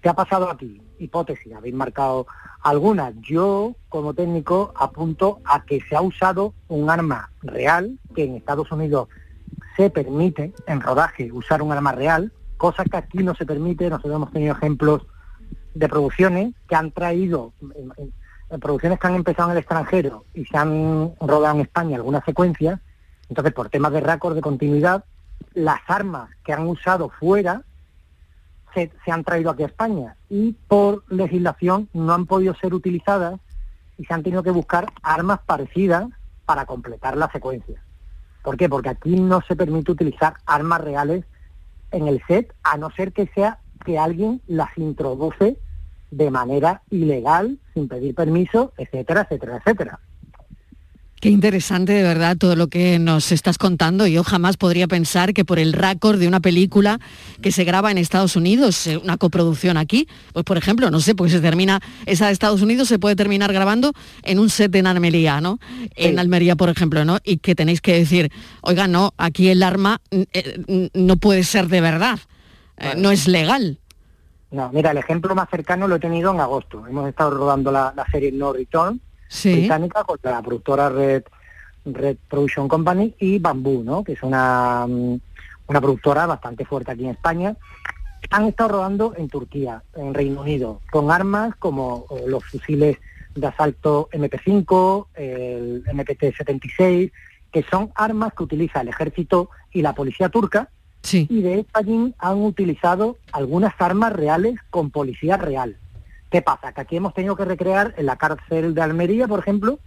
¿Qué ha pasado aquí? Hipótesis, habéis marcado algunas. Yo, como técnico, apunto a que se ha usado un arma real, que en Estados Unidos se permite en rodaje usar un arma real, cosa que aquí no se permite. Nosotros hemos tenido ejemplos de producciones que han traído, producciones que han empezado en el extranjero y se han rodado en España algunas secuencias. Entonces, por temas de récord de continuidad, las armas que han usado fuera se, han traído aquí a España y por legislación no han podido ser utilizadas y se han tenido que buscar armas parecidas para completar la secuencia. ¿Por qué? Porque aquí no se permite utilizar armas reales en el set, a no ser que sea que alguien las introduce de manera ilegal, sin pedir permiso, etcétera, etcétera, etcétera. Qué interesante de verdad todo lo que nos estás contando. Yo jamás podría pensar que por el récord de una película que se graba en Estados Unidos, eh, una coproducción aquí, pues por ejemplo, no sé, porque se termina, esa de Estados Unidos se puede terminar grabando en un set en Almería, ¿no? En Almería, por ejemplo, ¿no? Y que tenéis que decir, oiga, no, aquí el arma eh, no puede ser de verdad, eh, no es legal. No, mira, el ejemplo más cercano lo he tenido en agosto. Hemos estado rodando la, la serie No Return, Sí. británica con la productora Red, Red Production Company y Bamboo, ¿no? que es una, mm, una productora bastante fuerte aquí en España. Han estado rodando en Turquía, en Reino Unido, con armas como los fusiles de asalto MP5, el MPT-76, que son armas que utiliza el ejército y la policía turca. Y de hecho allí han utilizado algunas armas reales con policía real. ¿Qué pasa? Que aquí hemos tenido que recrear en la cárcel de Almería, por ejemplo,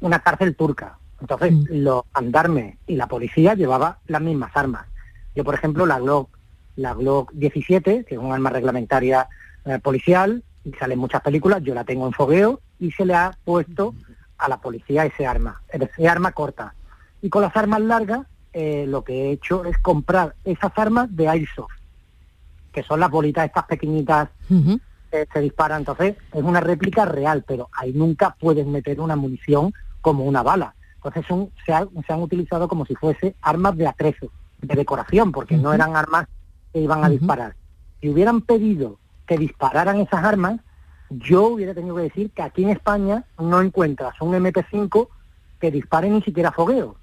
una cárcel turca. Entonces, los andarmes y la policía llevaba las mismas armas. Yo, por ejemplo, la Glock, la Glock 17, que es un arma reglamentaria eh, policial, y sale en muchas películas, yo la tengo en fogueo y se le ha puesto a la policía ese arma, ese arma corta. Y con las armas largas, eh, lo que he hecho es comprar esas armas de Airsoft, que son las bolitas estas pequeñitas se disparan. Entonces, es una réplica real, pero ahí nunca puedes meter una munición como una bala. Entonces, son, se, ha- se han utilizado como si fuese armas de atrezo, de decoración, porque no eran armas que iban a disparar. Si hubieran pedido que dispararan esas armas, yo hubiera tenido que decir que aquí en España no encuentras un MP5 que dispare ni siquiera fogueo.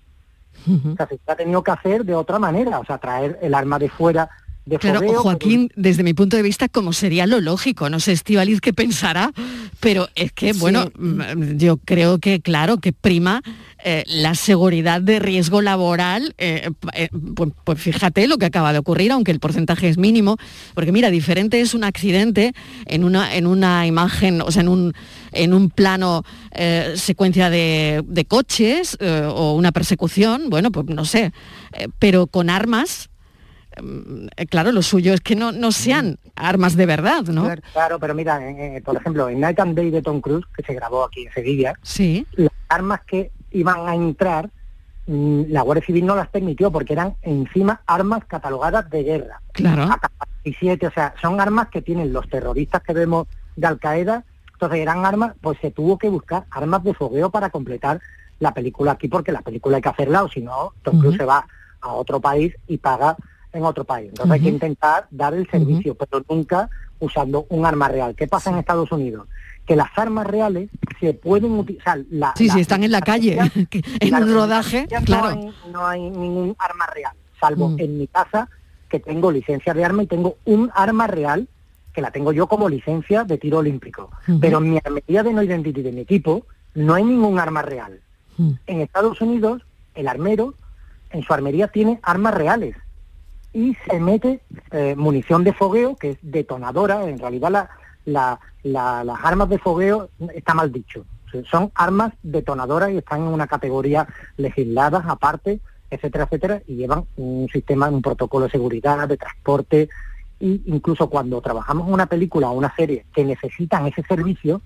O sea, se ha tenido que hacer de otra manera, o sea, traer el arma de fuera de Claro. Joaquín, desde mi punto de vista, como sería lo lógico, no sé Estivaliz qué pensará, pero es que, bueno, mm, yo creo que, claro, que prima eh, la seguridad de riesgo laboral, eh, eh, pues, pues fíjate lo que acaba de ocurrir, aunque el porcentaje es mínimo, porque mira, diferente es un accidente en una, en una imagen, o sea, en un, en un plano secuencia de, de coches o una persecución, bueno, pues no sé, pero con armas, claro, lo suyo es que no, no sean armas de verdad, ¿no? Claro, pero mira, eh, eh, por ejemplo, en Night and Day de Tom Cruise, que se grabó aquí en Sevilla, Sí. las armas que iban a entrar, mm, la Guardia Civil no las permitió porque eran encima armas catalogadas de guerra. Claro. AK-47, o sea, son armas que tienen los terroristas que vemos de Al Qaeda, entonces eran armas, pues se tuvo que buscar armas de fogueo para completar la película aquí, porque la película hay que hacerla, o si no, Tom Cruise se va a otro país y paga en otro país. Entonces hay que intentar dar el servicio, pero nunca usando un arma real. ¿Qué pasa en Estados Unidos? Que las armas reales se pueden utilizar. La, Sí, la- sí, están en la calle, en un rodaje, no claro. hay- No hay, ningún arma real, salvo Mm. en mi casa que tengo licencia de arma y tengo un arma real que la tengo yo como licencia de tiro olímpico. Pero en mi armería de no identity de mi equipo no hay ningún arma real. En Estados Unidos, el armero en su armería tiene armas reales y se mete eh, munición de fogueo, que es detonadora. En realidad la- la- la- las armas de fogueo está mal dicho. Son armas detonadoras y están en una categoría legislada aparte, etcétera, etcétera, y llevan un sistema, un protocolo de seguridad, de transporte, y incluso cuando trabajamos una película o una serie que necesitan ese servicio,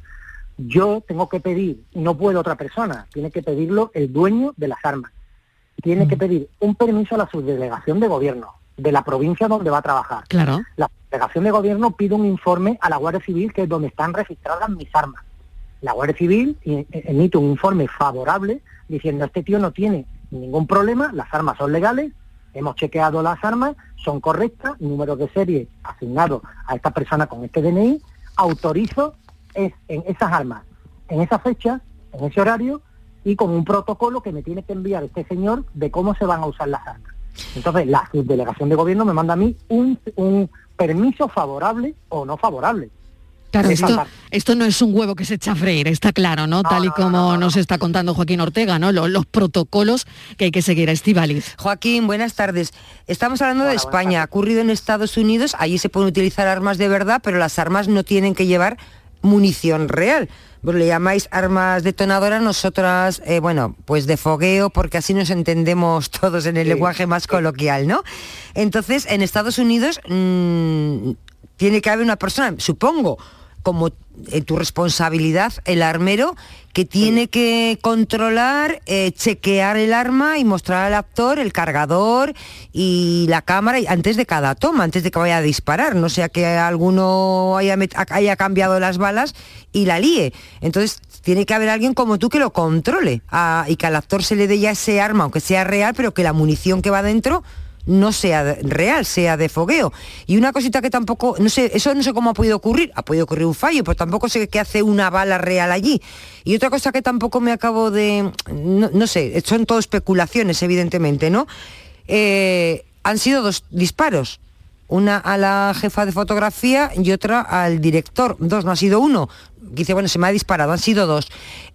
yo tengo que pedir, no puede otra persona, tiene que pedirlo el dueño de las armas. Tiene que pedir un permiso a la subdelegación de gobierno de la provincia donde va a trabajar. Claro. La delegación de gobierno pide un informe a la Guardia Civil, que es donde están registradas mis armas. La Guardia Civil i- emite un informe favorable diciendo este tío no tiene ningún problema, las armas son legales, hemos chequeado las armas, son correctas, números de serie asignados a esta persona con este DNI, autorizo es, en esas armas, en esa fecha, en ese horario y con un protocolo que me tiene que enviar este señor de cómo se van a usar las armas. Entonces, la subdelegación de gobierno me manda a mí un, un permiso favorable o no favorable. Claro, esto, no es un huevo que se echa a freír, está claro, ¿no? Tal y como nos está contando Joaquín Ortega, ¿no? Lo- Los, protocolos que hay que seguir a Estivaliz. Joaquín, buenas tardes. Estamos hablando de España. Ha ocurrido en Estados Unidos, allí se pueden utilizar armas de verdad, pero las armas no tienen que llevar munición real. Le llamáis armas detonadoras, nosotras, eh, bueno, pues de fogueo, porque así nos entendemos todos en el lenguaje más coloquial, ¿no? Entonces, en Estados Unidos mm, tiene que haber una persona, supongo, como en tu responsabilidad el armero que tiene que controlar, eh, chequear el arma y mostrar al actor el cargador y la cámara y- antes de cada toma, antes de que vaya a disparar, no sea que alguno haya cambiado las balas y la líe. Entonces tiene que haber alguien como tú que lo controle ah, y que al actor se le dé ya ese arma, aunque sea real, pero que la munición que va dentro no sea real, sea de fogueo. Y una cosita que tampoco, no sé, eso no sé cómo ha podido ocurrir, ha podido ocurrir un fallo, pero tampoco sé qué hace una bala real allí. Y otra cosa que tampoco me acabo de, no, no sé, son todo especulaciones, evidentemente, ¿no? Eh, han sido dos disparos. Una a la jefa de fotografía y otra al director. Dos, no ha sido uno. Dice, bueno, se me ha disparado, han sido dos.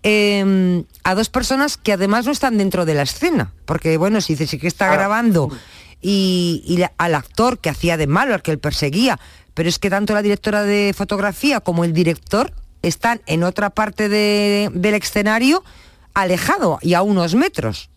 Eh, a dos personas que además no están dentro de la escena. Porque, bueno, si dice, sí que está grabando y, y la- al actor que hacía de malo, al que él perseguía, pero es que tanto la directora de fotografía como el director están en otra parte de- del escenario alejado y a unos metros.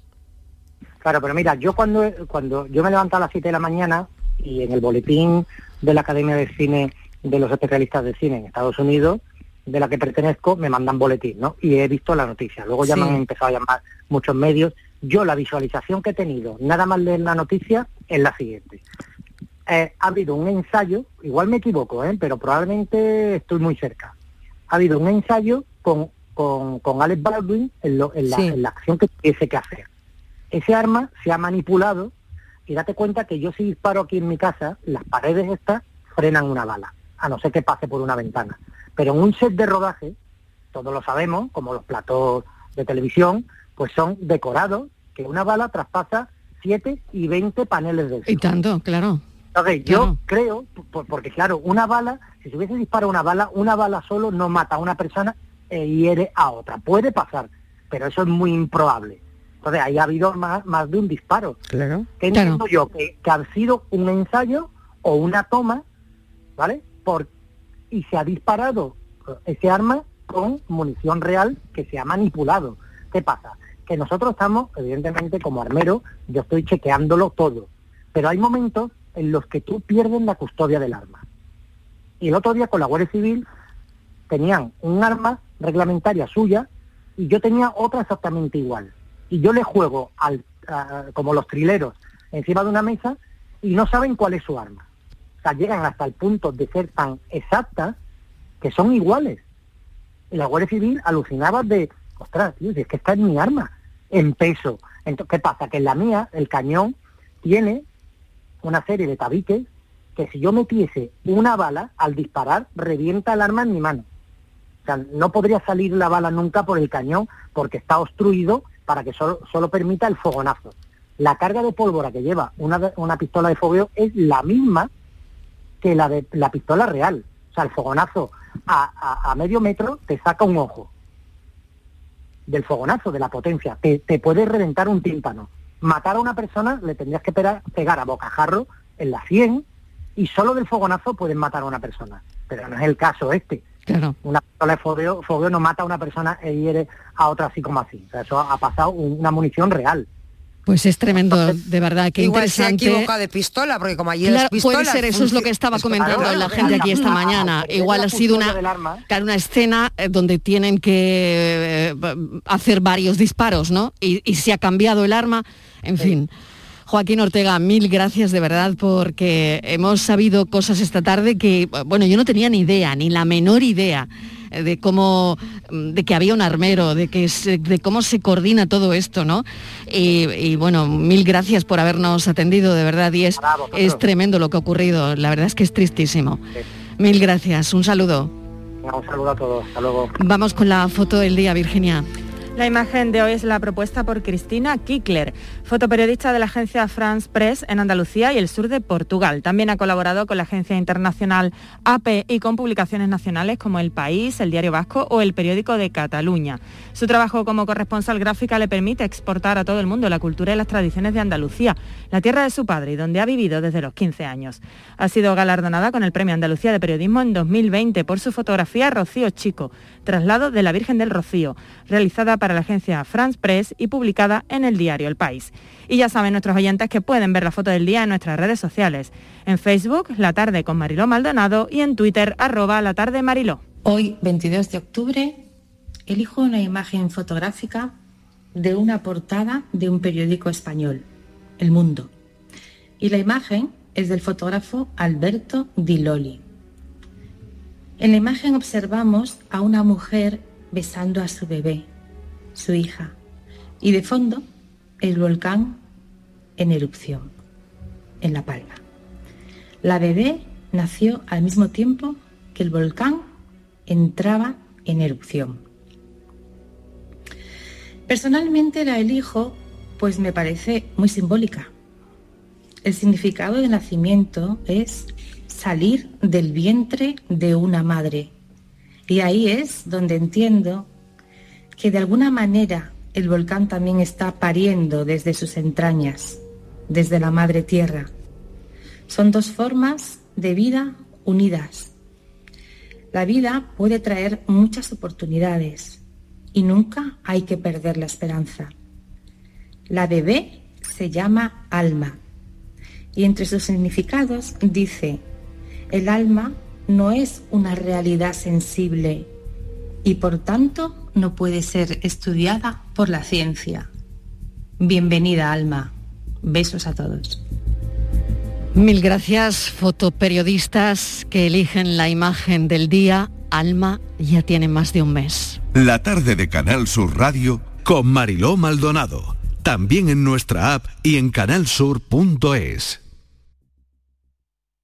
Claro, pero mira, yo cuando, cuando yo me levanto a las 7 de la mañana y en el boletín de la Academia de Cine de los especialistas de cine en Estados Unidos, de la que pertenezco, me mandan boletín, ¿no? Y he visto la noticia. Luego ya Sí. me han empezado a llamar muchos medios. Yo la visualización que he tenido, nada más leer la noticia, es la siguiente. Eh, ha habido un ensayo, igual me equivoco, ¿eh? pero probablemente estoy muy cerca. Ha habido un ensayo con, con, con Alex Baldwin en, lo- en la, Sí. en la acción que tuviese que hacer. Ese arma se ha manipulado y date cuenta que yo si disparo aquí en mi casa, las paredes estas frenan una bala, a no ser que pase por una ventana. Pero en un set de rodaje, todos lo sabemos, como los platos de televisión, pues son decorados, que una bala traspasa 7 y 20 paneles de Y tanto, claro. entonces, yo creo, por- porque claro, una bala, si se hubiese disparado una bala, una bala solo no mata a una persona e hiere a otra. Puede pasar, pero eso es muy improbable. Entonces, ahí ha habido más, más de un disparo. Claro. ¿Qué entiendo yo? Que, que ha sido un ensayo o una toma, ¿vale? Por, y se ha disparado eh, ese arma con munición real que se ha manipulado. ¿Qué pasa? Que nosotros estamos, evidentemente, como armero, yo estoy chequeándolo todo. Pero hay momentos en los que tú pierdes la custodia del arma. Y el otro día con la Guardia Civil tenían un arma reglamentaria suya y yo tenía otra exactamente igual. Y yo le juego al, como los trileros encima de una mesa y no saben cuál es su arma. O sea, llegan hasta el punto de ser tan exactas que son iguales. Y la Guardia Civil alucinaba de, ostras, tío, si es que esta es mi arma, en peso. Entonces, ¿qué pasa? Que en la mía, el cañón, tiene una serie de tabiques que si yo metiese una bala, al disparar, revienta el arma en mi mano. O sea, no podría salir la bala nunca por el cañón porque está obstruido para que solo, solo permita el fogonazo. La carga de pólvora que lleva una, una pistola de fogueo es la misma que la de la pistola real. O sea, el fogonazo a medio metro te saca un ojo del fogonazo, de la potencia. Te, te puede reventar un tímpano. Matar a una persona le tendrías que pegar, a bocajarro en la 100 y solo del fogonazo pueden matar a una persona. Pero no es el caso este. Claro. Una pistola de fogueo, fogueo no mata a una persona e hiere a otra así como así. O sea, eso ha pasado un- una munición real. Pues es tremendo, de verdad, qué Igual se ha interesante. equivocado de pistola, porque como allí Claro, las pistolas... puede ser, eso es lo que estaba comentando claro, la gente aquí esta mañana. Igual ha sido una, una escena eh, donde tienen que eh, hacer varios disparos, ¿no? Y, y se ha cambiado el arma, en fin. Joaquín Ortega, mil gracias de verdad porque hemos sabido cosas esta tarde que, bueno, yo no tenía ni idea, ni la menor idea de cómo, de que había un armero, de, que se- de cómo se coordina todo esto, ¿no? Y, y, bueno, mil gracias por habernos atendido, de verdad, y es, es tremendo lo que ha ocurrido, la verdad es que es tristísimo. Mil gracias, un saludo. Un saludo a todos. Hasta luego. Vamos con la foto del día, Virginia. La imagen de hoy es la propuesta por Cristina Kickler, fotoperiodista de la agencia France Press en Andalucía y el sur de Portugal. También ha colaborado con la agencia internacional AP y con publicaciones nacionales como El País, El Diario Vasco o El Periódico de Cataluña. Su trabajo como corresponsal gráfica le permite exportar a todo el mundo la cultura y las tradiciones de Andalucía, la tierra de su padre y donde ha vivido desde los 15 años. Ha sido galardonada con el Premio Andalucía de Periodismo en 2020 por su fotografía Rocío Chico, traslado de la Virgen del Rocío, realizada para la agencia France Press y publicada en el diario El País. Y ya saben nuestros oyentes que pueden ver la foto del día en nuestras redes sociales. En Facebook, La Tarde con Mariló Maldonado y en Twitter, arroba La Tarde Mariló. Hoy, 22 de octubre, elijo una imagen fotográfica de una portada de un periódico español, El Mundo. Y la imagen es del fotógrafo Alberto Di Loli. En la imagen observamos a una mujer besando a su bebé, su hija, y de fondo el volcán en erupción, en La Palma. La bebé nació al mismo tiempo que el volcán entraba en erupción. Personalmente la elijo pues me parece muy simbólica. El significado de nacimiento es salir del vientre de una madre. Y ahí es donde entiendo que de alguna manera el volcán también está pariendo desde sus entrañas, desde la madre tierra. Son dos formas de vida unidas. La vida puede traer muchas oportunidades y nunca hay que perder la esperanza. La bebé se llama alma y entre sus significados dice, el alma no es una realidad sensible y por tanto no puede ser estudiada por la ciencia. Bienvenida alma. Besos a todos. Mil gracias, fotoperiodistas que eligen la imagen del día. Alma ya tiene más de un mes. La tarde de Canal Sur Radio con Mariló Maldonado. También en nuestra app y en canalsur.es.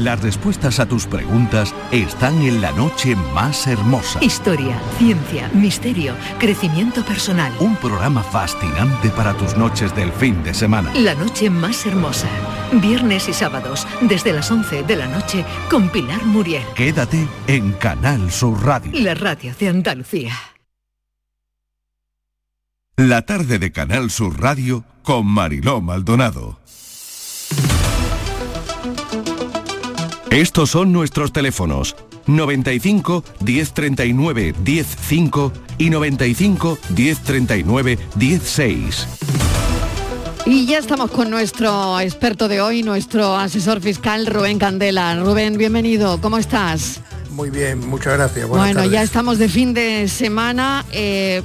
Las respuestas a tus preguntas están en la noche más hermosa. Historia, ciencia, misterio, crecimiento personal. Un programa fascinante para tus noches del fin de semana. La noche más hermosa. Viernes y sábados, desde las 11 de la noche, con Pilar Muriel. Quédate en Canal Sur Radio. La radio de Andalucía. La tarde de Canal Sur Radio con Mariló Maldonado. Estos son nuestros teléfonos 95 1039 105 y 95 1039 16. Y ya estamos con nuestro experto de hoy, nuestro asesor fiscal Rubén Candela. Rubén, bienvenido, ¿cómo estás? Muy bien, muchas gracias. Buenas bueno, tardes. ya estamos de fin de semana. eh,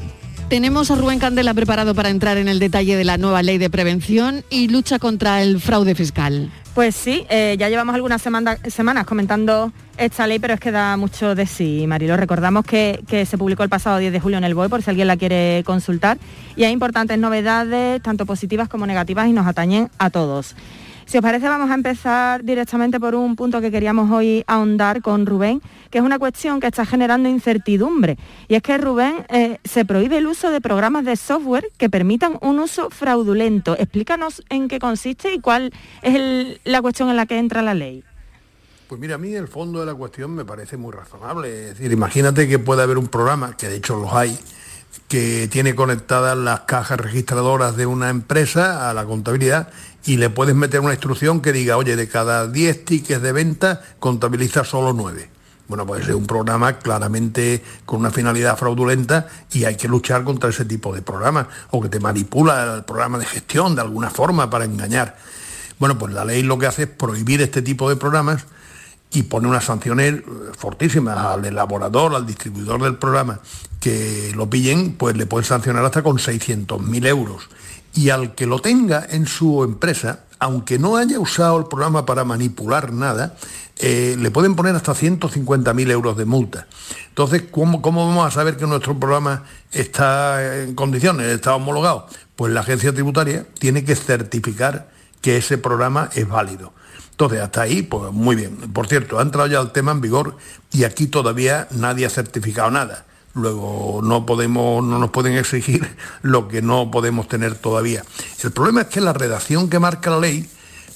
tenemos a Rubén Candela preparado para entrar en el detalle de la nueva ley de prevención y lucha contra el fraude fiscal. Pues sí, eh, ya llevamos algunas semana- semanas comentando esta ley, pero es que da mucho de sí, Marilo. Recordamos que, que se publicó el pasado 10 de julio en el BOE, por si alguien la quiere consultar, y hay importantes novedades, tanto positivas como negativas, y nos atañen a todos. Si os parece, vamos a empezar directamente por un punto que queríamos hoy ahondar con Rubén, que es una cuestión que está generando incertidumbre. Y es que, Rubén, eh, se prohíbe el uso de programas de software que permitan un uso fraudulento. Explícanos en qué consiste y cuál es la cuestión en la que entra la ley. Pues mira, a mí el fondo de la cuestión me parece muy razonable. Es decir, imagínate que puede haber un programa, que de hecho los hay, que tiene conectadas las cajas registradoras de una empresa a la contabilidad y le puedes meter una instrucción que diga, oye, de cada 10 tickets de venta contabiliza solo 9. Bueno, pues es un programa claramente con una finalidad fraudulenta y hay que luchar contra ese tipo de programas o que te manipula el programa de gestión de alguna forma para engañar. Bueno, pues la ley lo que hace es prohibir este tipo de programas y pone unas sanciones fortísimas al elaborador, al distribuidor del programa, que lo pillen, pues le pueden sancionar hasta con 600.000 euros. Y al que lo tenga en su empresa, aunque no haya usado el programa para manipular nada, eh, le pueden poner hasta 150.000 euros de multa. Entonces, ¿cómo, ¿cómo vamos a saber que nuestro programa está en condiciones, está homologado? Pues la agencia tributaria tiene que certificar que ese programa es válido. Entonces, hasta ahí, pues muy bien. Por cierto, ha entrado ya el tema en vigor y aquí todavía nadie ha certificado nada. Luego no podemos, no nos pueden exigir lo que no podemos tener todavía. El problema es que la redacción que marca la ley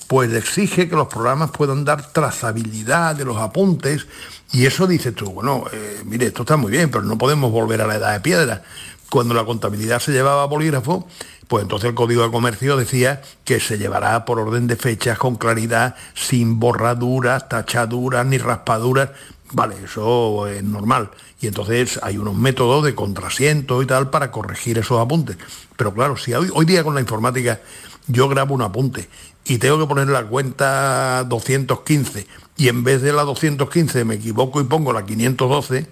pues exige que los programas puedan dar trazabilidad de los apuntes y eso dice tú, bueno, eh, mire, esto está muy bien, pero no podemos volver a la edad de piedra. Cuando la contabilidad se llevaba a bolígrafo, pues entonces el Código de Comercio decía que se llevará por orden de fechas, con claridad, sin borraduras, tachaduras ni raspaduras. Vale, eso es normal. Y entonces hay unos métodos de contrasiento y tal para corregir esos apuntes. Pero claro, si hoy, día con la informática yo grabo un apunte y tengo que poner la cuenta 215 y en vez de la 215 me equivoco y pongo la 512,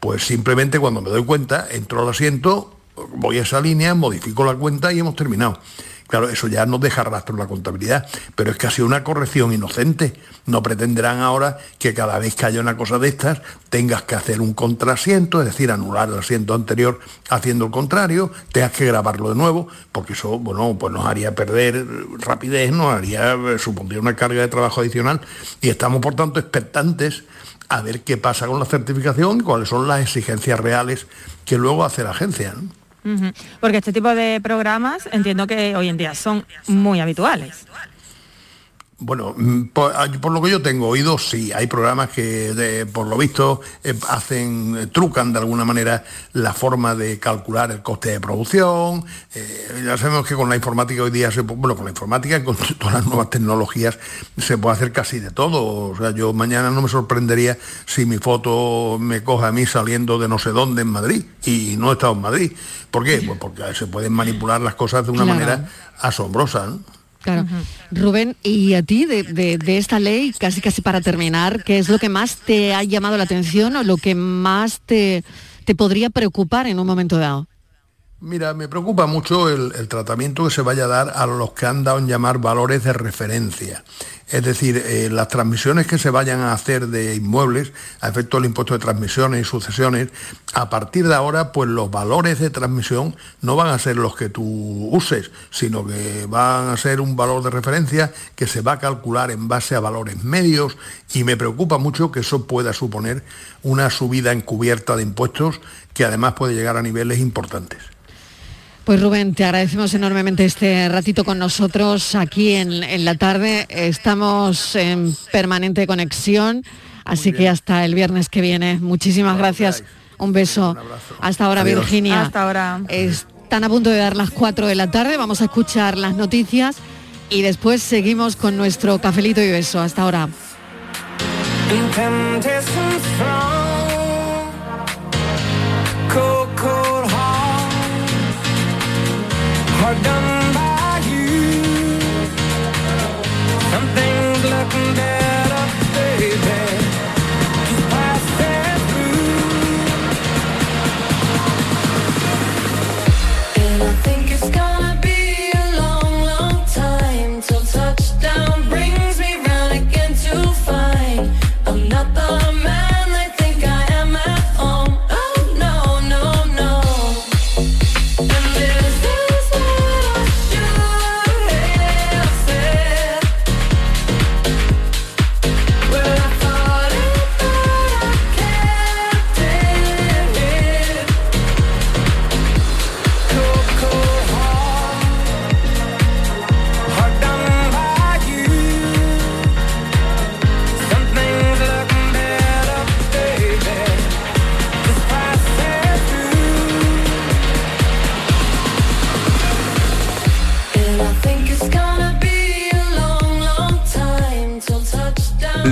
pues simplemente cuando me doy cuenta entro al asiento, voy a esa línea, modifico la cuenta y hemos terminado. Claro, eso ya no deja rastro en la contabilidad, pero es que ha sido una corrección inocente. No pretenderán ahora que cada vez que haya una cosa de estas tengas que hacer un contrasiento, es decir, anular el asiento anterior haciendo el contrario, tengas que grabarlo de nuevo, porque eso, bueno, pues nos haría perder rapidez, nos haría, eh, supondría una carga de trabajo adicional y estamos por tanto expectantes a ver qué pasa con la certificación y cuáles son las exigencias reales que luego hace la agencia. Porque este tipo de programas entiendo que hoy en día son muy habituales. Bueno, mm, por, lo que yo tengo oído, sí, hay programas que por lo visto eh, hacen, eh, trucan de alguna manera la forma de calcular el coste de producción. Eh, ya sabemos que con la informática hoy día, se, bueno, con la informática y con todas las nuevas tecnologías se puede hacer casi de todo. O sea, yo mañana no me sorprendería si mi foto me coge a mí saliendo de no sé dónde en Madrid y no he estado en Madrid. ¿Por qué? Pues porque se pueden manipular las cosas de una manera asombrosa. Claro. Rubén, y a ti de, esta ley, casi casi para terminar, ¿qué es lo que más te ha llamado la atención o lo que más te, te podría preocupar en un momento dado? Mira, me preocupa mucho el, tratamiento que se vaya a dar a los que han dado en llamar valores de referencia. Es decir, eh, las transmisiones que se vayan a hacer de inmuebles a efecto del impuesto de transmisiones y sucesiones, a partir de ahora, pues los valores de transmisión no van a ser los que tú uses, sino que van a ser un valor de referencia que se va a calcular en base a valores medios y me preocupa mucho que eso pueda suponer una subida encubierta de impuestos que además puede llegar a niveles importantes. Pues Rubén, te agradecemos enormemente este ratito con nosotros aquí en, la tarde. Estamos en permanente conexión, así que hasta el viernes que viene. Muchísimas gracias. Un beso. hasta ahora, Virginia. Hasta ahora. Están a punto de dar las 4 de la tarde. Vamos a escuchar las noticias y después seguimos con nuestro cafelito y beso. Hasta ahora. are done